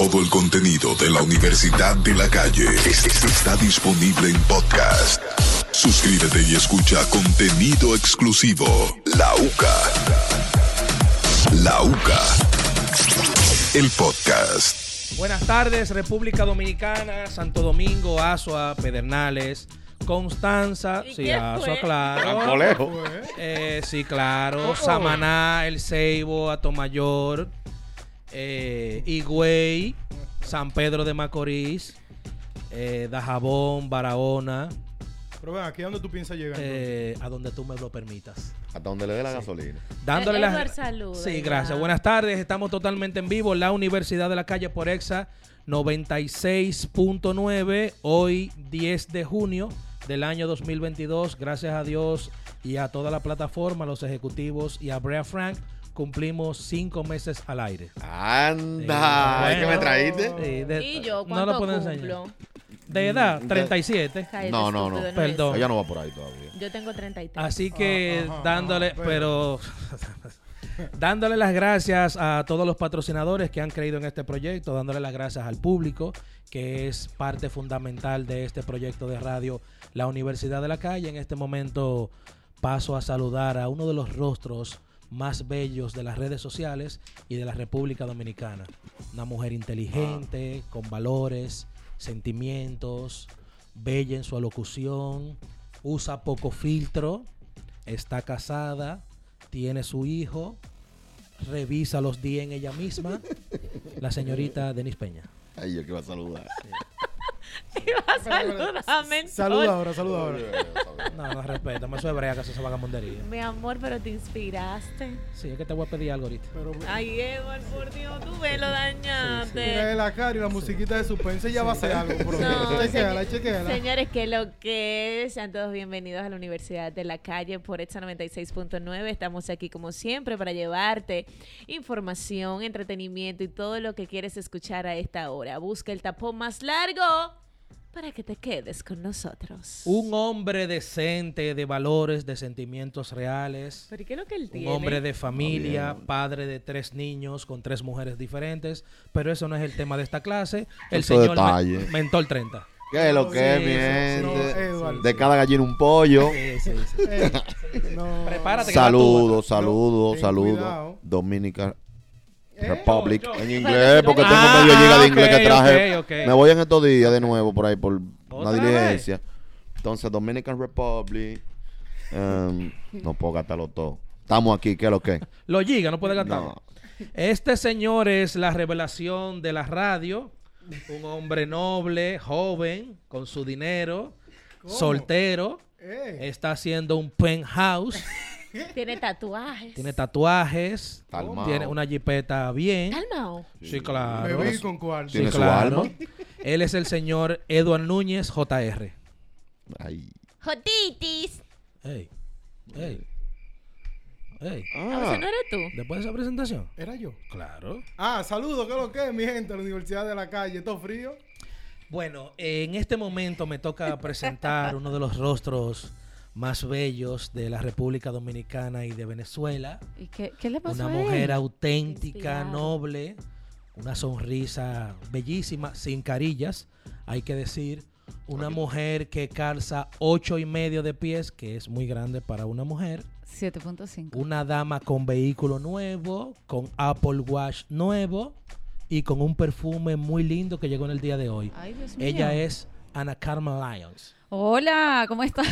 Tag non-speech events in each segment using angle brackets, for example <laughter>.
Todo el contenido de la Universidad de la Calle es- es- está disponible en podcast. Suscríbete y escucha contenido exclusivo. La UCA. La UCA. El podcast. Buenas tardes, República Dominicana, Santo Domingo, Azua, Pedernales, Constanza, ¿Y sí, fue? claro. Eh, sí, claro. Samaná, El Ceibo, Atomayor, eh, Higüey, San Pedro de Macorís, eh, Dajabón, Barahona, Pero ven, aquí a dónde tú piensas llegar. eh, a donde tú me lo permitas. Hasta donde le dé la gasolina. Dándole saluda, Sí, ya. gracias. Buenas tardes. Estamos totalmente en vivo. La Universidad de la Calle por Exa 96.9. Hoy 10 de junio del año 2022. Gracias a Dios y a toda la plataforma, a los ejecutivos y a Brea Frank. Cumplimos cinco meses al aire. Anda, Sí, ¿es que me bueno. trajiste? Sí, de- ¿Y yo no cuánto lo puedo enseñar. cumplo? De edad, Mm, 37. Cállate, No, no, no. Perdón. Ella no va por ahí todavía. Yo tengo 33. Así que dándole, pero <laughs> dándole las gracias a todos los patrocinadores que han creído en este proyecto, dándole las gracias al público, que es parte fundamental de este proyecto de radio, la Universidad de la Calle. En este momento paso a saludar a uno de los rostros más bellos de las redes sociales y de la República Dominicana. Una mujer inteligente, con valores, sentimientos, bella en su alocución, usa poco filtro, está casada, tiene su hijo, revisa los días en ella misma, la señorita <laughs> Denis Peña. Ay, yo que va a saludar. <laughs> Iba a. Saluda ahora, saluda ahora. No, no respeta, me soy hebrea que hace esa vagamundería. Mi amor, pero te inspiraste. Sí, es que te voy a pedir algo ahorita. Pero Ay, Edward, por Dios, tú me lo mira dañaste. la cara y la musiquita de suspense ya va a hacer algo, bro. No, chequéala, señor- chequéala. Señores, que lo que es, sean todos bienvenidos a la Universidad de la Calle por EXA 96.9. Estamos aquí como siempre para llevarte información, entretenimiento y todo lo que quieres escuchar a esta hora. Busca el tapón más largo para que te quedes con nosotros. Un hombre decente, de valores, de sentimientos reales. ¿Pero qué es lo que él Un tiene? hombre de familia, padre de tres niños con tres mujeres diferentes, pero eso no es el tema de esta clase. El señor detalle. Me- Mentor 30. ¿Qué es lo que es, Sí, Edward. De cada gallina un pollo. Sí, sí, sí. <laughs> Eh, no. Prepárate Saludos, saludos, ten saludos. Eh, Republic. yo- En inglés, porque tengo Ah, medio giga de inglés ok, que traje. Me voy en estos días de nuevo por ahí por una ¿Otra diligencia. Entonces, Dominican Republic. em, no puedo gastarlo todo. Estamos aquí, ¿qué es lo que? <laughs> Lo giga, no puede gastar. No. Este señor es la revelación de la radio. Un hombre noble, joven, con su dinero, ¿Cómo? soltero. eh. Está haciendo un penthouse. <laughs> Tiene tatuajes. tiene tatuajes. Calmao. Tiene una jipeta bien. Calmao. Sí, claro. Bebé y con cuál. Sí, Tiene su claro. alma. <laughs> Él es el señor Eduard Núñez, JR. Ay. Jotitis. Ey, ey, ey. Ah, Ah, no eres tú. Después de esa presentación. Era yo. Claro. Ah, saludos, ¿qué es lo que es, mi gente? La Universidad de la Calle. ¿Todo frío? Bueno, en este momento me toca presentar uno de los rostros más bellos de la República Dominicana y de Venezuela. ¿Y qué, qué le pasó Una a él? mujer auténtica, Inspirado. noble, una sonrisa bellísima, sin carillas, hay que decir. Una mujer que calza ocho y medio de pies, que es muy grande para una mujer. 7.5. Una dama con vehículo nuevo, con Apple Watch nuevo y con un perfume muy lindo que llegó en el día de hoy. Ay, Dios mío. Ella es Ana Carmen Lyons. Hola, ¿cómo estás?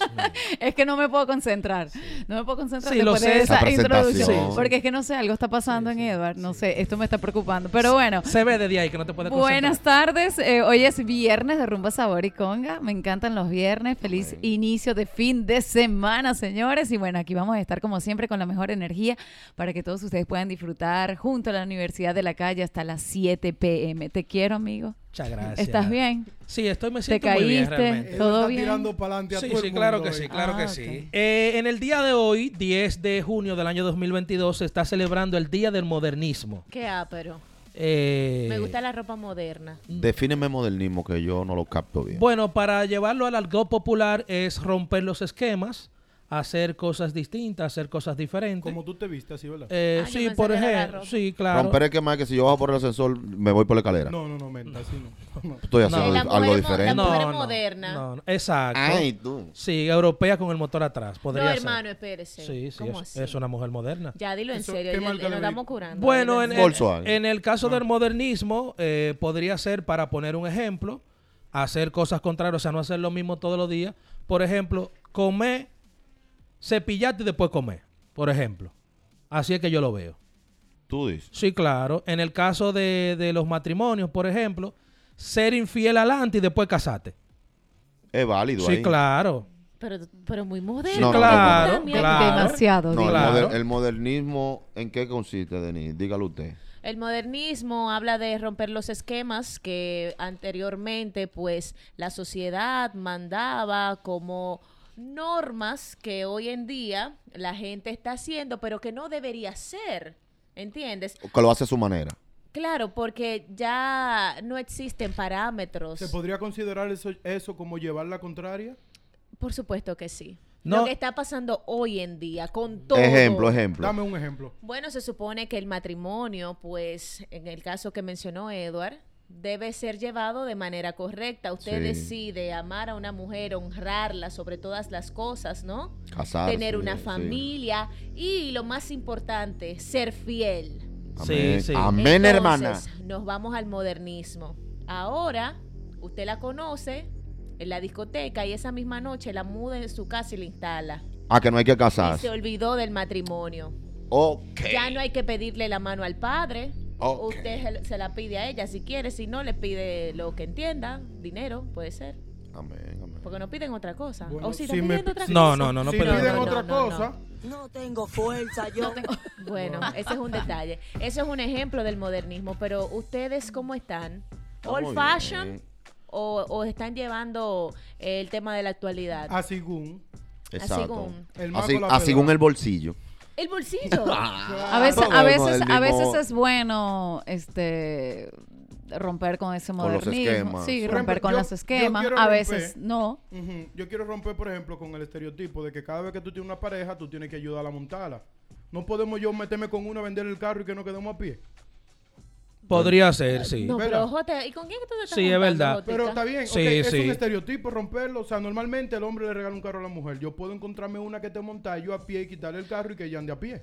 <laughs> es que no me puedo concentrar. No me puedo concentrar Sí, lo después sé. de esa introducción. Sí. Porque es que no sé, algo está pasando en Edward. No sé, esto me está preocupando. Pero bueno. Se ve desde ahí que no te puedes Buenas tardes, eh, hoy es viernes de Rumba Sabor y Conga, me encantan los viernes, feliz inicio de fin de semana señores y bueno, aquí vamos a estar como siempre con la mejor energía para que todos ustedes puedan disfrutar junto a la Universidad de la Calle hasta las 7 pm. Te quiero amigo, Muchas gracias. ¿estás bien? Sí, estoy me ¿Te siento muy bien caíste? realmente. ¿Todo está bien? tirando para adelante a Sí, todo sí, el claro mundo que hoy. sí, claro Ah, que ok. sí. Eh, en el día de hoy, 10 de junio del año 2022, se está celebrando el Día del Modernismo. Qué ápero. Eh, Me gusta la ropa moderna. Defíneme modernismo que yo no lo capto bien. Bueno, para llevarlo al algo popular es romper los esquemas, hacer cosas distintas, hacer cosas diferentes. Como tú te viste así, ¿verdad? Eh, Ah, sí, por ejemplo, sí, claro. Romper es que más que si yo bajo por el ascensor, me voy por la escalera. No, no, no, menta, así no. no. <laughs> Estoy No. haciendo La algo mujer diferente. la mujer moderna. no, no, exacto. Ay, tú. Sí, europea con el motor atrás, podría No, hermano, espérese. Sí, sí, ¿Cómo es, así? es una mujer moderna. Ya, dilo en Eso, serio. ¿qué ya- nos estamos curando. Bueno, en el, Volkswagen. en el caso Ah. del modernismo, eh, podría ser, para poner un ejemplo, hacer cosas contrarias, o sea, no hacer lo mismo todos los días. Por ejemplo, comer, cepillarte y después comer, por ejemplo. Así es que yo lo veo. Tú dices. Sí, claro. En el caso de, de los matrimonios, por ejemplo, ser infiel adelante y después casarte. Es válido Sí, ahí. claro. Pero, pero muy moderno. No, no, claro, También. claro. Demasiado. No, el, Claro. moder- el modernismo, ¿en qué consiste, Denis? Dígalo usted. El modernismo habla de romper los esquemas que anteriormente pues la sociedad mandaba como normas que hoy en día la gente está haciendo, pero que no debería ser. ¿Entiendes? Que lo hace a su manera. Claro, porque ya no existen parámetros. ¿Se podría considerar eso, eso como llevar la contraria? Por supuesto que sí. No. Lo que está pasando hoy en día con todo. Ejemplo, ejemplo. Dame un ejemplo. Bueno, se supone que el matrimonio, pues, en el caso que mencionó Edward, debe ser llevado de manera correcta. Usted Sí. decide amar a una mujer, honrarla sobre todas las cosas, ¿no? Casarse, Tener una sí. familia y lo más importante, ser fiel. Amén, Sí, sí. Amén, hermana. Entonces, Nos vamos al modernismo. Ahora, usted la conoce en la discoteca y esa misma noche la muda en su casa y la instala. Ah, que no hay que Y se casarse. olvidó del matrimonio. Ok. Ya no hay que pedirle la mano al padre. Ok. Usted se- la pide a ella si quiere, si no le pide lo que entienda, dinero, puede ser. Amén, amén. Porque no piden otra cosa. Bueno, o si si están me- pidiendo otra si- No, cosa. no, no, no si piden no, otra no, no, cosa, No tengo fuerza, yo. <laughs> Bueno, ese es un detalle. Eso es un ejemplo del modernismo, pero ustedes cómo están? Old fashion o, o están llevando el tema de la actualidad? a según Exacto. según- el bolsillo. El bolsillo. <laughs> A veces, a veces, a veces es bueno este romper con ese Con los modernismo. esquemas. Sí, Por romper ejemplo, con yo- los esquemas. A romper- veces no. Yo quiero romper, por ejemplo, con el estereotipo de que cada vez que tú tienes una pareja, tú tienes que ayudarla a montarla. No podemos yo meterme con uno a vender el carro y que nos quedemos a pie. Podría ser, sí. No, ¿Verdad? pero Jote, ¿y con quién que tú te estás Sí, es verdad. Jotica? Pero está bien, ok, Sí, es sí. un estereotipo romperlo. O sea, normalmente el hombre le regala un carro a la mujer. Yo puedo encontrarme una que te monta yo a pie y quitarle el carro y que ella ande a pie.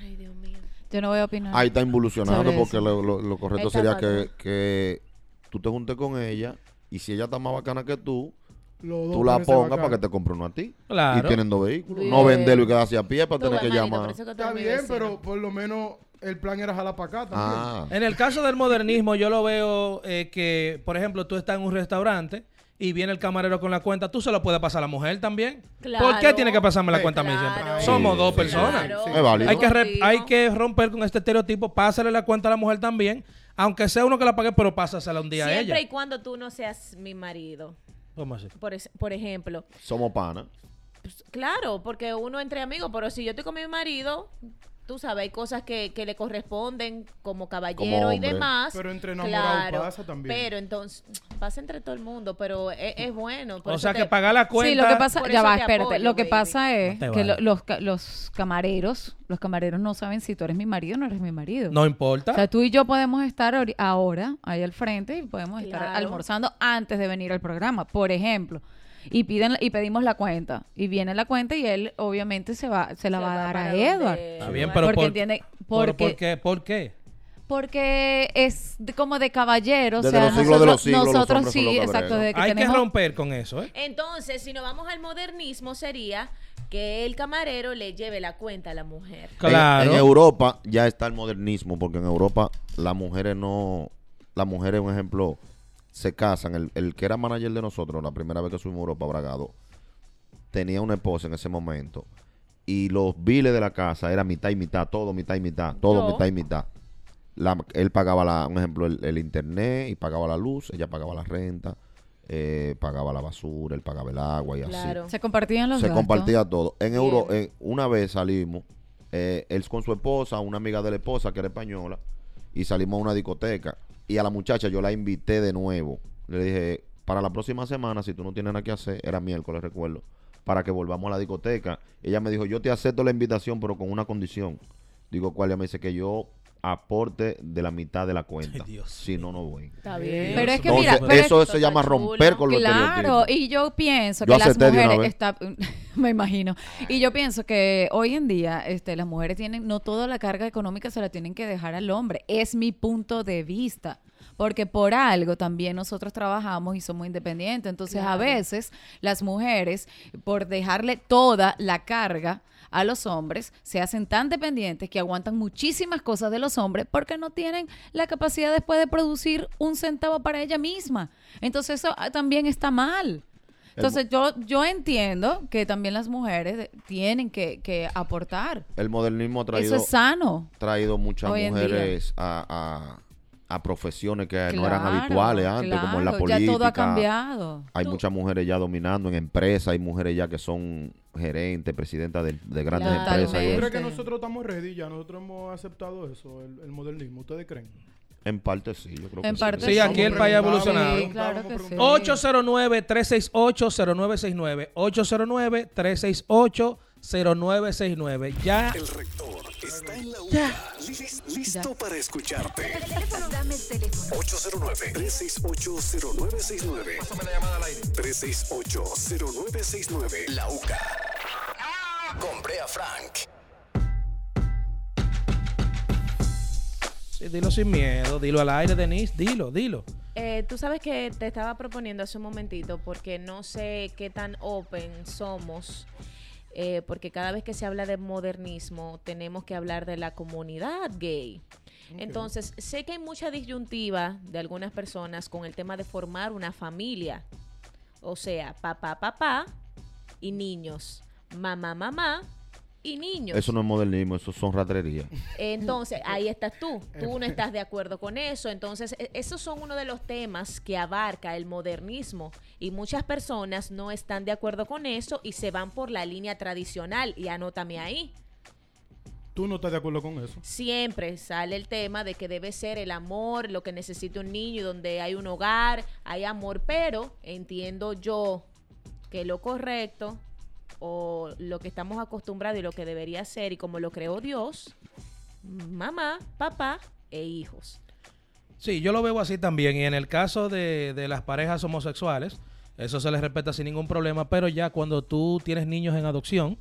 Ay, Dios mío. Yo no voy a opinar. Ahí está involucionando porque lo, lo- lo correcto sería que, que tú te juntes con ella y si ella está más bacana que tú, tú la pongas para que te compre uno a ti. Claro. Y tienen dos vehículos. Bien. No venderlo y quedarse a pie para Tú tener ves, que llamar. que Está bien, vecino. pero por lo menos el plan era jalar para acá también. Ah, En el caso del modernismo, yo lo veo eh, que, por ejemplo, tú estás en un restaurante y viene el camarero con la cuenta, tú se lo puedes pasar a la mujer también. Claro. ¿Por qué tiene que pasarme la Sí. cuenta a mí Claro. siempre? Somos Sí, dos sí, personas. Claro. Es válido. Hay que, hay que romper con este estereotipo, pásale la cuenta a la mujer también, aunque sea uno que la pague, pero pásasela un día a Siempre ella. y cuando tú no seas mi marido. ¿Cómo así? Por, es- por ejemplo. somos panas. Pues, claro, porque uno entre amigos, pero si yo estoy con mi marido, tú sabes, hay cosas que, que le corresponden como caballero Como y demás. Pero entre enamorados pasa también. Pero entonces, pasa entre todo el mundo, pero es, es bueno. por O sea, te- que pagar la cuenta... Sí, lo que pasa, ya va, te espérate. apoyo, lo que baby. pasa es No que lo- los, ca- los camareros, los camareros no saben si tú eres mi marido o no eres mi marido. No importa. O sea, tú y yo podemos estar ahora ahí al frente y podemos estar Claro. almorzando antes de venir al programa, por ejemplo. Y piden y pedimos la cuenta y viene la cuenta y él obviamente se va se la Se va a dar a donde- Edward. Está bien, Porque pero porque por, entiende pero porque ¿por qué? ¿Por qué? porque es de- como de caballero, o Desde sea, los siglos de nosotros, los siglos, los nosotros sí, exacto, bregan. desde que Hay que romper con eso, ¿eh? Entonces, si nos vamos al modernismo, sería que el camarero le lleve la cuenta a la mujer. En- Claro. En, Europa ya está el modernismo, porque en Europa las mujeres no. Las mujeres, un ejemplo, se casan. El, el que era manager de nosotros, la primera vez que subimos a Europa, Bragado, tenía una esposa en ese momento. Y los biles de la casa era mitad y mitad, todo mitad y mitad, todo Yo. mitad y mitad. La- él pagaba, la, un ejemplo, el, el internet y pagaba la luz, ella pagaba la renta, eh, pagaba la basura, él pagaba el agua y así Claro. se compartían los se gastos. compartía todo. En Bien. Euro, en- una vez salimos, eh, él con su esposa, una amiga de la esposa que era española, y salimos a una discoteca. Y a la muchacha yo la invité de nuevo. Le dije, para la próxima semana, si tú no tienes nada que hacer, era miércoles, recuerdo, para que volvamos a la discoteca. Ella me dijo, yo te acepto la invitación, pero con una condición. Digo, ¿cuál? Ella me dice que yo aporte de la mitad de la cuenta. Dios si no, no voy. Está bien. Pero es que Entonces, mira, pero es- eso se llama chulo. romper con los Claro, estereotipos. y yo pienso Yo que las mujeres está, <laughs> me imagino, y yo pienso que hoy en día este, las mujeres tienen, no toda la carga económica se la tienen que dejar al hombre, es mi punto de vista. Porque por algo también nosotros trabajamos y somos independientes. Entonces, a veces las mujeres, por dejarle toda la carga a los hombres, se hacen tan dependientes que aguantan muchísimas cosas de los hombres porque no tienen la capacidad después de producir un centavo para ella misma. Entonces, eso ah, también está mal. Entonces, yo, yo entiendo que también las mujeres tienen que, que aportar. El modernismo ha traído, Eso es sano. traído muchas mujeres a, a- a profesiones que no eran habituales antes, como en la política. Ya todo ha cambiado. Hay Tú- muchas mujeres ya dominando en empresas, hay mujeres ya que son gerentes, presidentas de, de grandes Claro. empresas. y ¿Tú eso. crees que nosotros estamos ready ya? ¿Nosotros hemos aceptado eso, el, el modernismo? ¿Ustedes creen? En parte sí, yo creo que En sí. parte Sí, aquí el país ha evolucionado. Sí, claro que sí. 809-368-0969. 809-368-0969. Ya El rector está en la UCA. Lis- Listo para escucharte. Dame el teléfono. 809-368-0969. Pásame la llamada al aire. 368-0969. La UCA. Con Brea Frank. Sí, dilo sin miedo, dilo al aire, Denise, dilo, dilo. Eh, tú sabes que te estaba proponiendo hace un momentito porque no sé qué tan open somos. Eh, porque cada vez que se habla de modernismo tenemos que hablar de la comunidad gay. Entonces, sé que hay mucha disyuntiva de algunas personas con el tema de formar una familia. O sea, papá, papá y niños. Mamá, mamá y niños. Eso no es modernismo, eso son ratrerías. Entonces, ahí estás tú. Tú no estás de acuerdo con eso. Entonces, e- esos son uno de los temas que abarca el modernismo. Y muchas personas no están de acuerdo con eso y se van por la línea tradicional. Y anótame ahí. ¿Tú no estás de acuerdo con eso? Siempre sale el tema de que debe ser el amor, lo que necesita un niño, donde hay un hogar, hay amor. Pero entiendo yo que lo correcto o lo que estamos acostumbrados y lo que debería ser y como lo creó Dios, mamá, papá e hijos. Sí, yo lo veo así también. Y en el caso de, de las parejas homosexuales, eso se les respeta sin ningún problema. Pero ya cuando tú tienes niños en adopción,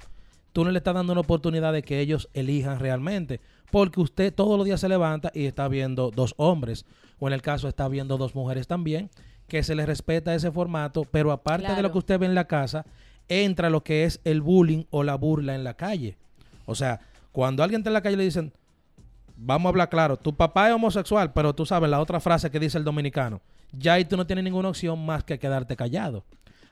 tú no le estás dando una oportunidad de que ellos elijan realmente. Porque usted todos los días se levanta y está viendo dos hombres. O en el caso está viendo dos mujeres también. Que se les respeta ese formato. Pero aparte de lo que usted ve en la casa, entra lo que es el bullying o la burla en la calle. O sea, cuando alguien está en la calle le dicen, vamos a hablar claro, tu papá es homosexual, pero tú sabes la otra frase que dice el dominicano, ya ahí tú no tienes ninguna opción más que quedarte callado.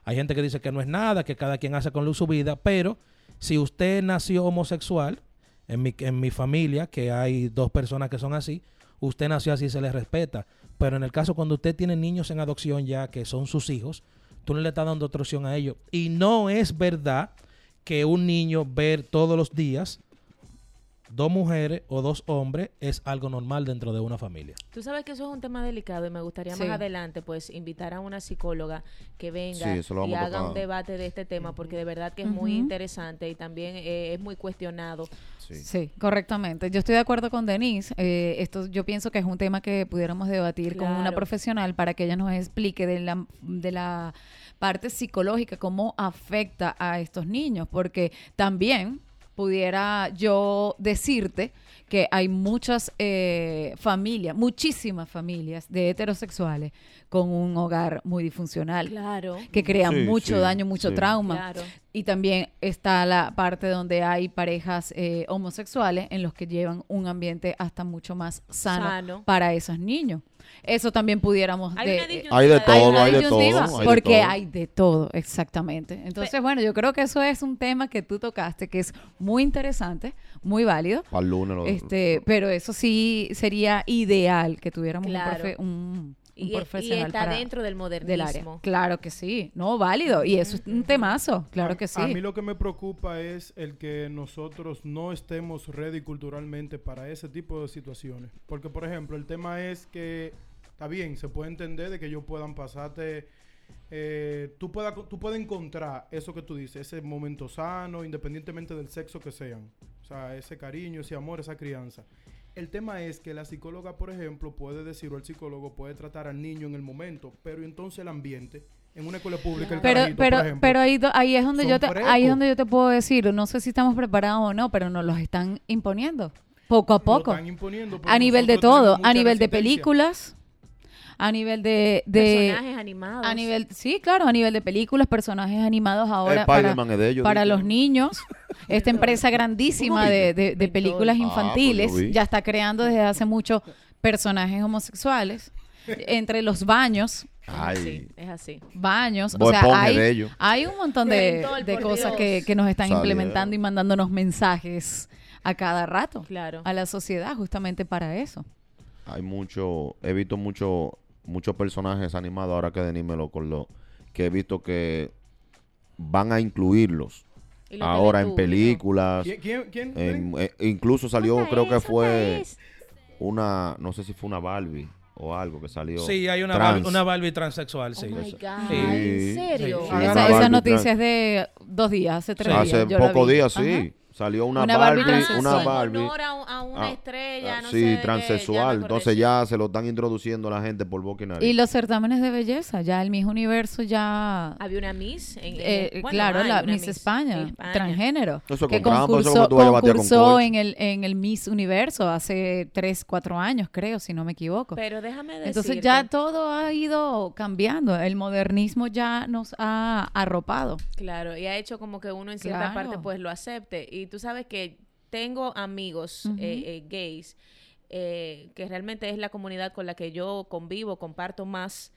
Hay gente que dice que no es nada, que cada quien hace con luz su vida, pero si usted nació homosexual, en mi, en mi familia, que hay dos personas que son así, usted nació así, se le respeta. Pero en el caso cuando usted tiene niños en adopción ya, que son sus hijos, tú no le estás dando otra a ellos. Y no es verdad que un niño ver todos los días dos mujeres o dos hombres es algo normal dentro de una familia. Tú sabes que eso es un tema delicado y me gustaría Sí. más adelante pues invitar a una psicóloga que venga Sí, y haga un debate de este tema porque de verdad que es muy interesante y también eh, es muy cuestionado. Sí. Sí, correctamente. Yo estoy de acuerdo con Denise. Eh, esto yo pienso que es un tema que pudiéramos debatir con una profesional para que ella nos explique de la, de la parte psicológica, cómo afecta a estos niños, porque también pudiera yo decirte que hay muchas eh, familias, muchísimas familias de heterosexuales con un hogar muy disfuncional Claro. que crean Sí, mucho sí, daño, mucho sí. trauma. Claro. Y también está la parte donde hay parejas eh, homosexuales en los que llevan un ambiente hasta mucho más sano, Sano. para esos niños. Eso también pudiéramos... Hay de- una eh, disyuntiva Hay de todo, hay de todo, hay de porque todo. hay de todo, exactamente. Entonces, bueno, yo creo que eso es un tema que tú tocaste, que es muy interesante, muy válido. Para el lunes lo- Este, pero eso sí sería ideal que tuviéramos un profe- un, un Y, y profesional está para- dentro del del modernismo. área. Claro que sí, no válido y eso es un temazo, claro a, que sí. A mí lo que me preocupa es el que nosotros no estemos ready culturalmente para ese tipo de situaciones. Porque, por ejemplo, el tema es que está bien, se puede entender de que ellos puedan pasarte eh, tú, puedas, tú puedes encontrar eso que tú dices, ese momento sano, independientemente del sexo que sean. O sea, ese cariño, ese amor, esa crianza. El tema es que la psicóloga, por ejemplo, puede decir, o el psicólogo puede tratar al niño en el momento, pero entonces el ambiente, en una escuela pública, el Pero, carajito, pero, por ejemplo, pero ahí, ahí es donde yo te, ahí es donde yo te puedo decir, no sé si estamos preparados o no, pero nos los están imponiendo poco a lo poco. están imponiendo, A nivel de todo, a nivel de películas, a nivel de, de Personajes animados. a nivel, sí, claro, a nivel de películas, personajes animados ahora para, Spider-Man es de ellos, para los niños. Esta empresa grandísima de, de- películas. Ah, pues infantiles vi. ya está creando desde hace mucho personajes homosexuales entre los baños. Ay. Sí, es así. Baños, o sea, hay, hay un montón de, de cosas que, que nos están implementando y mandándonos mensajes a cada rato Claro. a la sociedad justamente para eso. Hay mucho, he visto mucho, muchos personajes animados ahora que Denímelo con lo que he visto que van a incluirlos ahora en películas. ¿Quién? quién, quién? en- eh, incluso salió, creo que fue una, no sé si fue una Barbie o algo que salió. Sí, hay una, trans. Barbie, una Barbie transexual, sí. Oh my. God, Sí. ¿En serio? Sí. Esa, noticia trans. es de dos días, hace tres Hace días. la pocos días, Ajá. Salió una, Una Barbie Barbie, una Barbie. honor a, un- a una Ah, estrella, ah, no sí, sé ya transexual. acordé, Entonces ya se lo están introduciendo a la gente por boca y nariz. Y los certámenes de belleza, ya el Miss Universo ya... Había una Miss. En, eh, bueno, claro, la una Miss España, España. transgénero, Eso que con trampa, eso concursó, con concursó en el, en el Miss Universo hace 3, 4 años, creo, si no me equivoco. Pero déjame decir. Entonces ya todo ha ido cambiando, el modernismo ya nos ha arropado. Claro, y ha hecho como que uno en cierta Claro. parte pues lo acepte. Y tú sabes que tengo amigos eh, eh, gays, eh, que realmente es la comunidad con la que yo convivo, comparto más,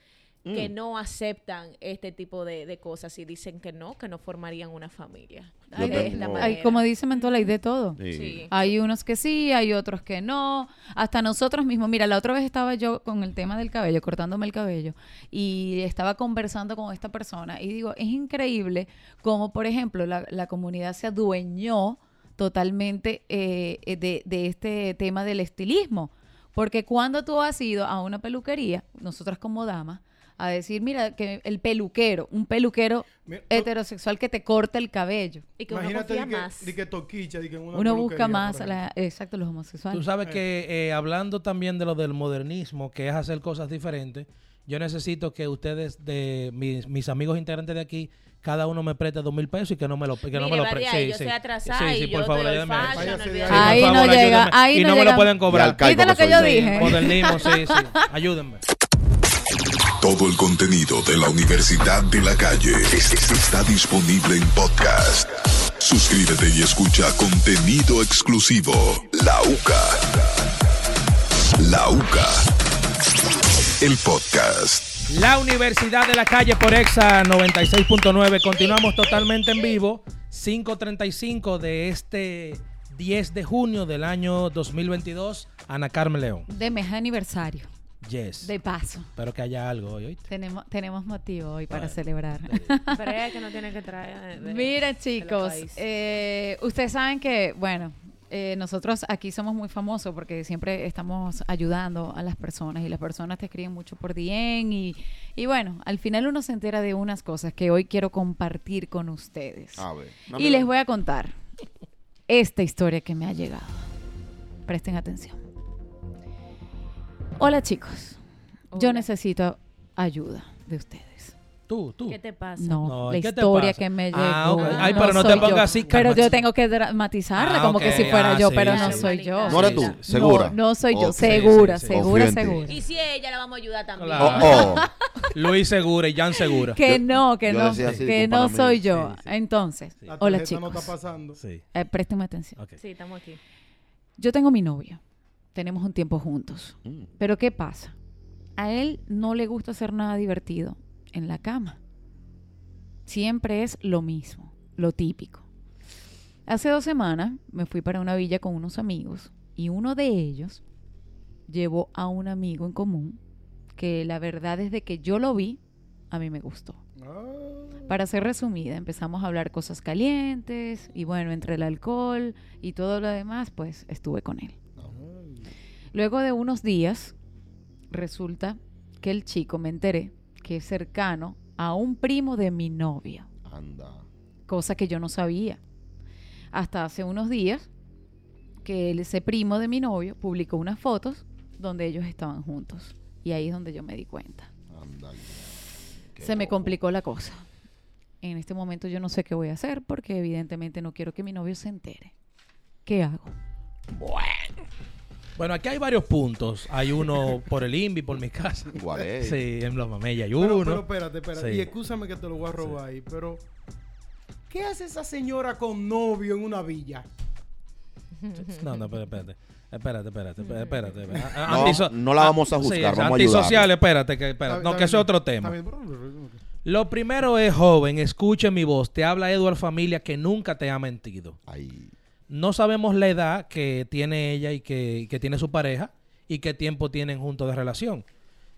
que no aceptan este tipo de, de cosas y dicen que no, que no formarían una familia. De esta Hay- como dice Mentola, hay de todo. Sí. Sí. Hay unos que sí, hay otros que no. Hasta nosotros mismos. Mira, la otra vez estaba yo con el tema del cabello, cortándome el cabello, y estaba conversando con esta persona. Y digo, es increíble cómo, por ejemplo, la, la comunidad se adueñó totalmente eh, de, de este tema del estilismo. Porque cuando tú has ido a una peluquería, nosotras como damas, a decir, mira, que el peluquero, un peluquero Mira, heterosexual que te corta el cabello. Y que uno Imagínate confía que, más. que toquicha, que una Uno busca más, por la, exacto, los homosexuales. Tú sabes que eh, hablando también de lo del modernismo, que es hacer cosas diferentes, yo necesito que ustedes, de mis, mis amigos integrantes de aquí, cada uno me preste dos mil pesos y que no me lo, que no Mire, me lo preste. yo soy atrasada y yo por favor, estoy ayúdenme. old fashion, Váyase de olvídate. ahí. Ahí por no favor, llega, ahí y no no me llega. lo pueden Y cobrar. arcaico ¿Viste lo que yo dije? Modernismo, sí, sí. Ayúdenme. Todo el contenido de la Universidad de la Calle es- es- está disponible en podcast. Suscríbete y escucha contenido exclusivo. La UCA. La UCA. El podcast. La Universidad de la Calle por Exa 96.9. Continuamos totalmente en vivo. 5.35 de este 10 de junio del año 2022. Ana Carmen León. De mes aniversario, Yes. de paso. Espero que haya algo hoy. ¿oíste? Tenemos, tenemos motivo hoy para Bueno. celebrar. Pero <laughs> es que no tiene que traer. de- de Mira, los chicos, eh, ustedes saben que, bueno, eh, nosotros aquí somos muy famosos porque siempre estamos ayudando a las personas y las personas te escriben mucho por DM y, y bueno, al final uno se entera de unas cosas que hoy quiero compartir con ustedes. A ver. Y les voy a contar esta historia que me ha llegado. Presten atención. Hola chicos, yo necesito ayuda de ustedes. Tú, tú. ¿Qué te pasa? No, No, la ¿y qué te historia que me llegó. Ah. Ay, pero no te soy pongas yo. así, Pero yo tengo que dramatizarla Ah, como que si fuera Ah, yo, sí, pero sí, no sí. soy yo. ¿No eres tú? ¿Segura? No, no soy yo. Segura, Sí, sí, sí. segura, segura. Y si ella la vamos a ayudar también. Claro. Oh, oh. <laughs> Luis Segura y Jan Segura. Que no, que yo no, así, que no soy yo. Sí, sí. Entonces, La hola tarjeta no chicos. está pasando. Sí. Eh, préstenme atención. ok. Sí, estamos aquí. Yo tengo mi novio. Tenemos un tiempo juntos. Mm. Pero ¿qué pasa? A él no le gusta hacer nada divertido en la cama. Siempre es lo mismo, lo típico. Hace dos semanas me fui para una villa con unos amigos y uno de ellos llevó a un amigo en común que la verdad desde que yo lo vi, a mí me gustó. Ah, Para ser resumida, empezamos a hablar cosas calientes y bueno, entre el alcohol y todo lo demás, pues estuve con él. Luego de unos días, resulta que el chico, me enteré, que es cercano a un primo de mi novio, Anda. cosa que yo no sabía. Hasta hace unos días que ese primo de mi novio publicó unas fotos donde ellos estaban juntos. Y ahí es donde yo me di cuenta. Anda. Se me complicó la cosa. En este momento yo no sé qué voy a hacer porque evidentemente no quiero que mi novio se entere. ¿Qué hago? Bueno, aquí hay varios puntos. Hay uno por el INVI, por mi casa. ¿Cuál es? Sí, en los mamella hay Pero, uno. pero espérate, espérate. Sí. Y excúsame que te lo voy a robar ahí, pero... ¿Qué hace esa señora con novio en una villa? No, no, pero espérate. Espérate, espérate, espérate. espérate, espérate. No, antiso- no la vamos a sí, juzgar, es vamos a Antisocial, espérate, que, espérate. No, que eso es otro tema. Lo primero es, joven, escuche mi voz. Te habla Eduard Familia que nunca te ha mentido. Ay. No sabemos la edad que tiene ella y que, que tiene su pareja y qué tiempo tienen juntos de relación.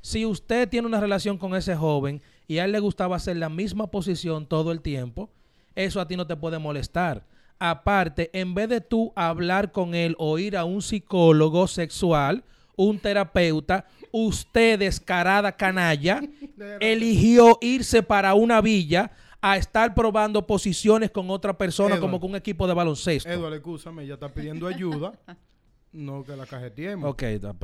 Si usted tiene una relación con ese joven y a él le gustaba hacer la misma posición todo el tiempo, eso a ti no te puede molestar. Aparte, en vez de tú hablar con él o ir a un psicólogo sexual, un terapeuta, usted descarada canalla, <laughs> eligió irse para una villa a estar probando posiciones con otra persona Edward. como con un equipo de baloncesto. Eduardo, excúsame, ella está pidiendo ayuda. <laughs> no que la cajeteemos. Ok,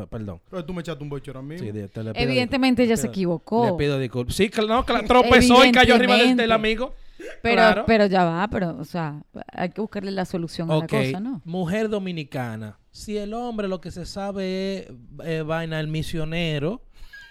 perdón. Pero tú me echaste un boche ahora mismo. Sí, de- te le pido Evidentemente ella se equivocó. Le pido disculpas. Sí, que no, tropezó y cayó arriba del, del amigo. Pero, Claro. pero ya va, pero, o sea, hay que buscarle la solución a la cosa, ¿no? mujer dominicana. Si el hombre lo que se sabe es eh, vaina el misionero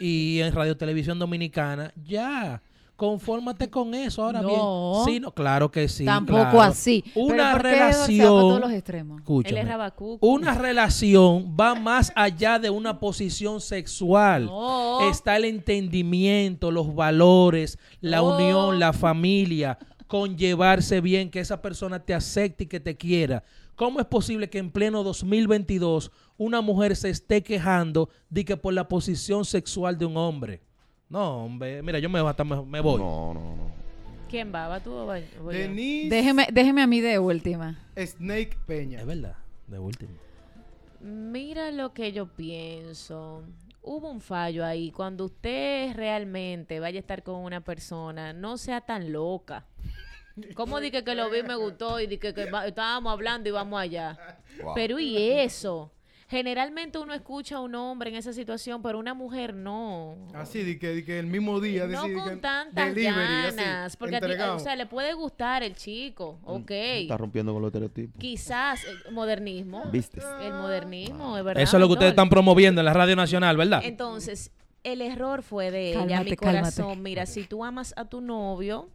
y en radio televisión dominicana, ya. Confórmate con eso ahora No. bien. Sí, no, claro que sí. Tampoco claro. así. Pero Una ¿por qué Edward se va para relación. todos los extremos? Él Escúchame. es rabacuco. Una relación va más allá de una posición sexual. No. Está el entendimiento, los valores, la No. unión, la familia, con llevarse bien, que esa persona te acepte y que te quiera. ¿Cómo es posible que en pleno 2022 una mujer se esté quejando de que por la posición sexual de un hombre? No, hombre, mira, yo me, hasta me, me voy. No, no, no. ¿Quién va? ¿Va tú o va- voy yo? Denise Déjeme, déjeme a mí de última. Snake Peña. Es verdad, de último. Mira lo que yo pienso. Hubo un fallo ahí. Cuando usted realmente vaya a estar con una persona, no sea tan loca. ¿Cómo dije que lo vi, me gustó y dije que va- estábamos hablando y vamos allá? Wow. Pero ¿y eso? Generalmente uno escucha a un hombre en esa situación, pero una mujer no. Así, de que, de que el mismo día. No de con que tantas delivery, así, porque a ti, o sea, le puede gustar el chico, ok. Está rompiendo con los estereotipos. Quizás eh, modernismo. ¿Viste? El modernismo, es verdad. Eso es lo que ustedes están promoviendo en la Radio Nacional, ¿verdad? Entonces, el error fue de ella, Cálmate, mi cálmate. corazón. Mira, si tú amas a tu novio,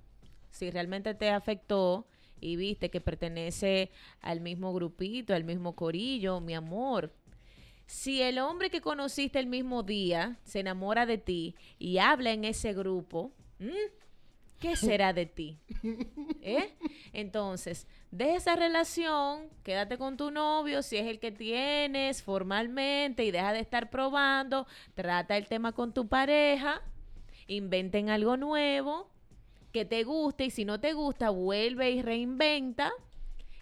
si realmente te afectó y viste que pertenece al mismo grupito, al mismo corillo, mi amor. Si el hombre que conociste el mismo día se enamora de ti y habla en ese grupo. ¿qué será de ti? <laughs> ¿Eh? Entonces, de esa relación, quédate con tu novio, si es el que tienes formalmente y deja de estar probando, trata el tema con tu pareja, inventen algo nuevo que te guste y si no te gusta, vuelve y reinventa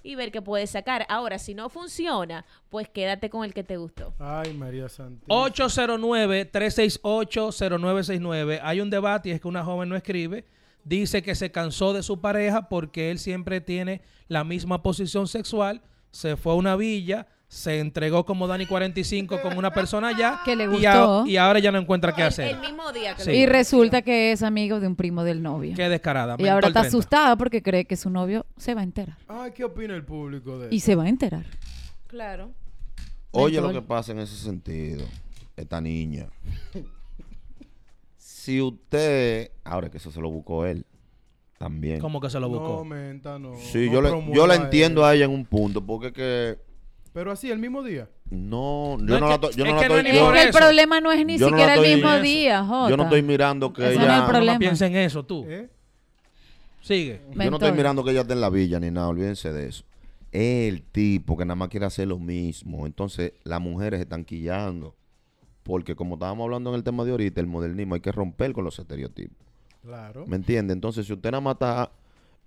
y ver qué puedes sacar. Ahora, si no funciona, pues quédate con el que te gustó. Ay, María Santísima. 809-368-0969. Hay un debate y es que una joven no escribe. Dice que se cansó de su pareja porque él siempre tiene la misma posición sexual. Se fue a una villa, se entregó como Dani 45 con una persona allá. Que le y, a- gustó. y ahora ya no encuentra qué hacer. El, mismo día que Sí. Y resulta que es amigo de un primo del novio. Qué descarada. Y ahora está 30. asustada porque cree que su novio se va a enterar. Ay, ¿qué opina el público de Y se va a enterar. Claro. Oye lo que pasa en ese sentido, esta niña. <laughs> si usted, ahora que eso se lo buscó él, también. ¿Cómo que se lo buscó? No, menta, no. Sí, no yo, le, yo la entiendo a ella en un punto, porque que Pero así, el mismo día. no, yo No, es no que- la to- yo es no la que no estoy- yo- por Es que el problema no es ni Yo no siquiera el mismo eso. día, Jota. yo no estoy mirando que Eso no es ella, el problema. No piensa en eso, tú. ¿Eh? Sigue. yo no estoy mirando que ella esté en la villa ni nada, olvídense de eso. El tipo que nada más quiere hacer lo mismo, entonces las mujeres están quillando, porque como estábamos hablando en el tema de ahorita, el modernismo hay que romper con los estereotipos. Claro. ¿Me entiende? Entonces, si usted nada más está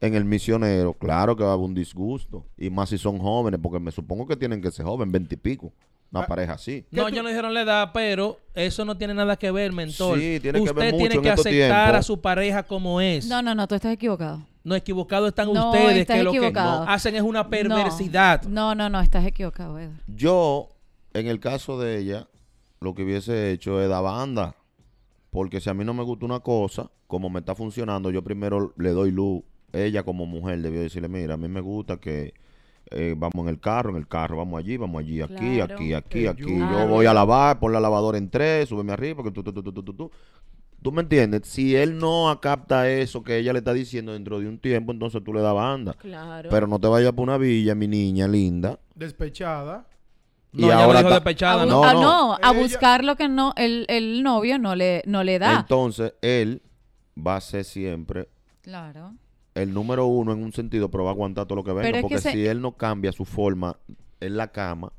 en el misionero, claro que va a haber un disgusto. Y más si son jóvenes, porque me supongo que tienen que ser jóvenes, veintipico. Una Ah. pareja así. No, yo no dijeron la edad, pero eso no tiene nada que ver, mentor. Sí, tiene que Usted ver mucho tiene en que aceptar a su pareja como es. No, no, no, tú estás equivocado. No, equivocados están No, ustedes, estás que lo que equivocado. hacen es una No. perversidad. No, no, no, estás equivocado, Edward. Yo, en el caso de ella, lo que hubiese hecho es dar banda. Porque si a mí no me gusta una cosa, como me está funcionando, yo primero le doy luz. Ella como mujer debió decirle, mira, a mí me gusta que eh, vamos en el carro, en el carro, vamos allí, vamos allí, aquí, Claro. aquí, aquí, aquí. yo- Yo voy a lavar, pon la lavadora en tres, súbeme arriba, que tú, tú, tú, tú, tú, tú, tú. ¿Tú me entiendes? Si él no capta eso que ella le está diciendo dentro de un tiempo, entonces tú le das banda. Claro. Pero no te vayas por una villa, mi niña linda. Despechada. No, y ahora dijo ta- despechada, ah, no. no, a Ella- buscar lo que no el, el novio no le, no le da. Entonces, él va a ser siempre claro. El número uno en un sentido, pero va a aguantar todo lo que venga. Pero es que porque se- si él no cambia su forma en la cama,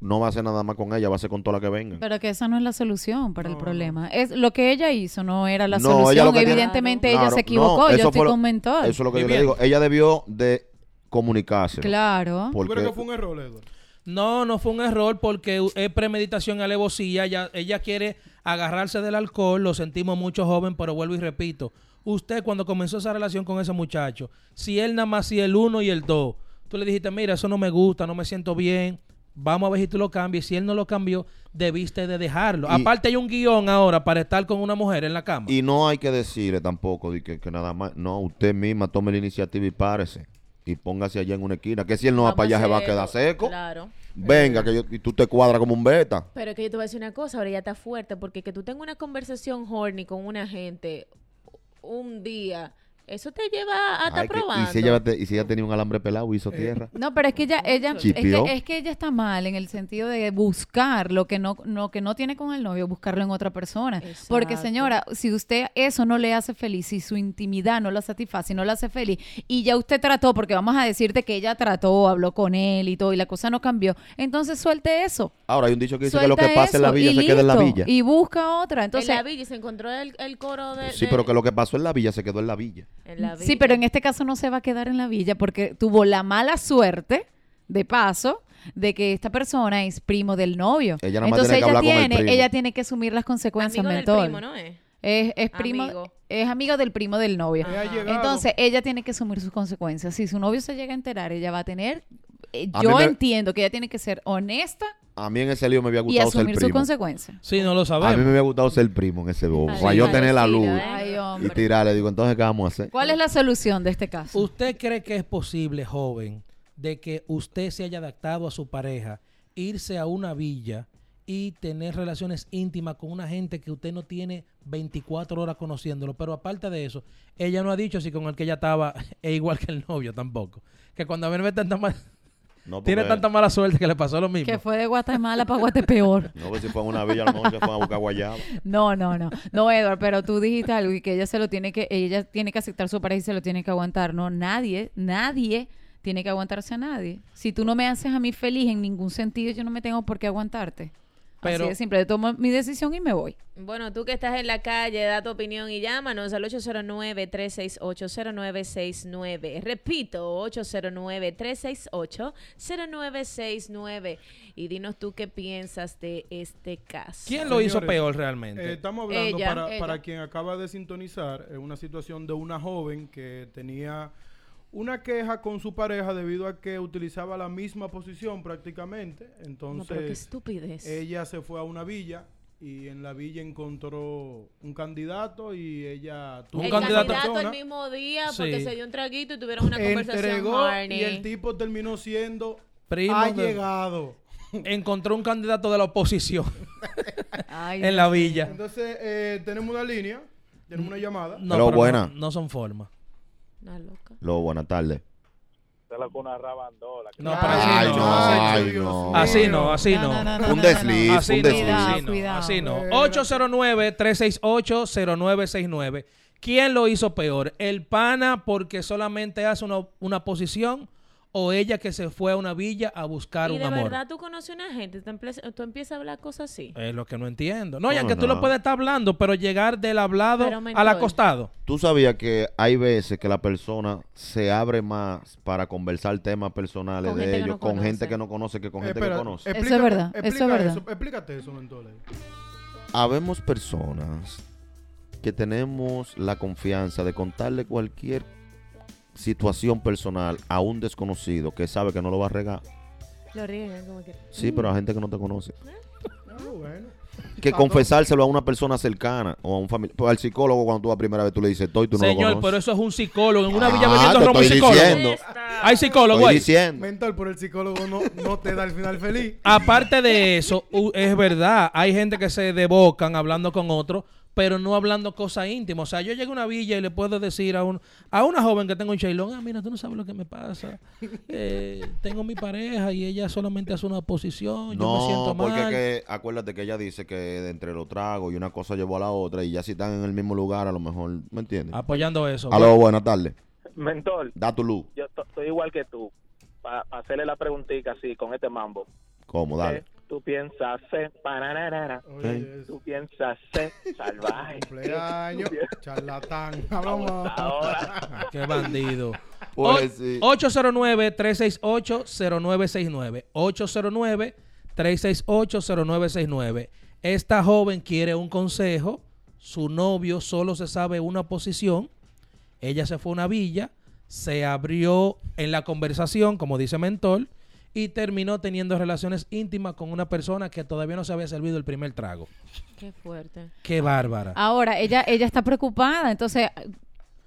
no va a hacer nada más con ella, va a ser con toda la que venga. Pero que esa no es la solución para el problema. Es lo que ella hizo no era la No, ella solución. lo que tiene- Evidentemente Claro, ella se equivocó. Yo estoy lo- con mentor. Eso es lo que yo le digo. Ella debió de comunicarse. Claro. ¿Tú Porque crees que fue un error, Edward? No, no fue un error porque es premeditación alevosía. Ella, ella quiere agarrarse del alcohol. Lo sentimos mucho joven, pero vuelvo y repito. Usted cuando comenzó esa relación con ese muchacho, si él nada más si el uno y el dos, tú le dijiste, mira, eso no me gusta, no me siento bien, vamos a ver si tú lo cambias. Si él no lo cambió, debiste de dejarlo. Y- Aparte hay un guion ahora para estar con una mujer en la cama. Y no hay que decirle tampoco de que, que nada más. No, usted misma tome la iniciativa y párese. Y póngase allá en una esquina. Que si él no va para allá, se va a quedar seco. Claro. Venga, que yo, y tú te cuadras como un beta. Pero es que yo te voy a decir una cosa, ahora ya está fuerte, porque que tú tengas una conversación horny con una gente un día, eso te lleva a estar Ay, que- probando. y, si ella, te- y si ella tenía un alambre pelado, hizo tierra. No, pero es que ella, ella, es que, es que ella está mal en el sentido de buscar lo que no, no, que no tiene con el novio, buscarlo en otra persona. Porque señora, si usted eso no le hace feliz, si su intimidad no la satisface, no la hace feliz, y ya usted trató, porque vamos a decirte que ella trató, habló con él y todo, y la cosa no cambió, entonces suelte eso. Ahora hay un dicho que dice que lo que pasa en la villa y se queda en la villa. Y busca otra. en Entonces, la villa y se encontró el, el coro de... Sí, de- pero que lo que pasó en la villa se quedó en la villa. En la Sí, pero en este caso no se va a quedar en la villa porque tuvo la mala suerte, de paso, de que esta persona es primo del novio. Ella nada más Entonces tiene que ella hablar con el tiene, primo. ella tiene que asumir las consecuencias, Amigo del mentor. primo, ¿no es? Es, es primo, Amigo. es amigo del primo del novio. Ella ha Ajá. llegado. Entonces ella tiene que asumir sus consecuencias. Si su novio se llega a enterar, ella va a tener. eh, A yo me- entiendo que ella tiene que ser honesta A mí en ese lío me había y gustado ser asumir sus primo. consecuencias. Sí, no lo A mí sabemos. me había gustado ser primo en ese bobo. Ay, Para yo tener la luz ¿eh? Ay, y tirarle. Digo, entonces, ¿qué vamos a hacer? ¿Cuál es la solución de este caso? ¿Usted cree que es posible, joven, de que usted se haya adaptado a su pareja, irse a una villa y tener relaciones íntimas con una gente que usted no tiene 24 horas conociéndolo? Pero aparte de eso, ella no ha dicho si con el que ella estaba <laughs> es igual que el novio tampoco. Que cuando a ver ve tanta tiene tanta mala suerte que le pasó lo mismo. Que fue de Guatemala para Guatepeor. <laughs> No, pues si fue a una villa, a lo mejor se fue a buscar guayaba. No, no, no. No, Edward, pero tú dijiste algo y que ella se lo tiene que, ella tiene que aceptar su pareja y se lo tiene que aguantar. No, nadie, nadie tiene que aguantarse a nadie. Si tú no me haces a mí feliz en ningún sentido, yo no me tengo por qué aguantarte. Pero- Así de simple, tomo mi decisión y me voy. Bueno, tú que estás en la calle, da tu opinión y llámanos al 809-368-0969. Repito, 809-368-0969. Y dinos tú qué piensas de este caso. ¿Quién lo hizo peor Eh, realmente? estamos hablando Ella, para, ella. para quien acaba de sintonizar, es una situación de una joven que tenía una queja con su pareja debido a que utilizaba la misma posición prácticamente. No, Entonces, pero qué estupidez. ella se fue a una villa y en la villa encontró un candidato y ella tuvo Un el con candidato- el mismo día porque Sí. se dio un traguito y tuvieron una conversación entregó horny. y el tipo terminó siendo Primo ha de- llegado. Encontró un candidato de la oposición <laughs> Ay, en la villa. Entonces, eh, tenemos una línea, tenemos una llamada. No, Pero pero buena. No, no son formas. Una loca. Lo, buenas tardes. No, pero así Ay, no. no, así- ay, no. Así no, así no. Un desliz, Así un no, desliz. así no, Cuidado, así no. cuidado. 809-368-0969. ¿Quién lo hizo peor? ¿El pana porque solamente hace una, una posición o ella que se fue a una villa a buscar Y un de amor. verdad tú conoces una gente, tú empiezas, a hablar cosas así. Es lo que no entiendo. No, y No, aunque tú lo puedes estar hablando, pero llegar del hablado al acostado. Tú sabías que hay veces que la persona se abre más para conversar temas personales Con de gente que ellos no con conoce. gente que no conoce que con gente Espera, que conoce. Eso es verdad, eso es verdad. explícate eso, mentor. Habemos personas que tenemos la confianza de contarle cualquier situación personal a un desconocido que sabe que no lo va a regar. Lo riegan como que. Sí, pero a gente que no te conoce. Ah, bueno. Que Ah, confesárselo a una persona cercana o a un familiar. Pues al psicólogo cuando tú la primera vez tú le dices estoy, tú no lo Señor, conoces. pero eso es un psicólogo. En una villa Ah, romo y estoy psicólogo. diciendo. Hay psicólogo Estoy ahí. diciendo. Mentor, por el psicólogo no, no te da el final feliz. Aparte de eso, es verdad, hay gente que se devocan hablando con otro, pero no hablando cosas íntimas. O sea, yo llego a una villa y le puedo decir a un a una joven que tengo un chailón, ah, mira, tú no sabes lo que me pasa. <laughs> Eh, tengo mi pareja y ella solamente hace una posición, yo me siento No, porque mal. que, acuérdate que ella dice que de entre los tragos y una cosa llevó a la otra y ya si están en el mismo lugar a lo mejor, ¿me entiendes? Apoyando eso. Aló, buenas tardes. Mentor, Da tu luz. yo to- estoy igual que tú. Para hacerle la preguntita así, con este mambo. ¿Cómo? Dale. ¿Qué tú piensas ser? Oye. Tú piensas ser salvaje. Cumpleaños, ¿Qué tú charlatán. Vamos. Ahora. <laughs> Qué bandido. Pues sí. 809-368-0969. 809-368-0969. Esta joven quiere un consejo. Su novio solo se sabe una posición. Ella se fue a una villa, se abrió en la conversación, como dice Mentor, y terminó teniendo relaciones íntimas con una persona que todavía no se había servido el primer trago. Qué fuerte. Qué bárbara. Ahora, ella, ella está preocupada, entonces,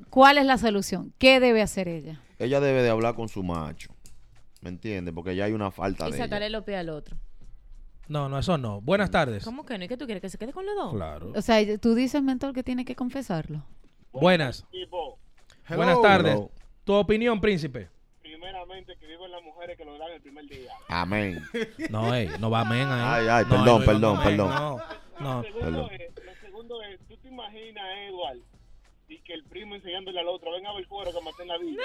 ¿cuál es la solución? ¿Qué debe hacer ella? Ella debe de hablar con su macho. ¿Me entiendes? Porque ya hay una falta Y de sacarle ella. los pies al otro. No, no, eso no. Buenas tardes. ¿Cómo que no? ¿Y qué tú quieres? ¿Que se quede con los dos? Claro. O sea, tú dices, mentor, que tiene que confesarlo. Buenas. Hello. Buenas tardes. Hello. Tu opinión, príncipe. Primeramente, que vivan las mujeres que lo dan el primer día. Amén. <laughs> No, ey, no va amén ahí. Ay, ay, No, perdón, no perdón, perdón. No, no. Lo segundo, Perdón. es, lo segundo es, tú te imaginas, Edward, y que el primo enseñándole al otro, ven a ver cuero que maté en la vida.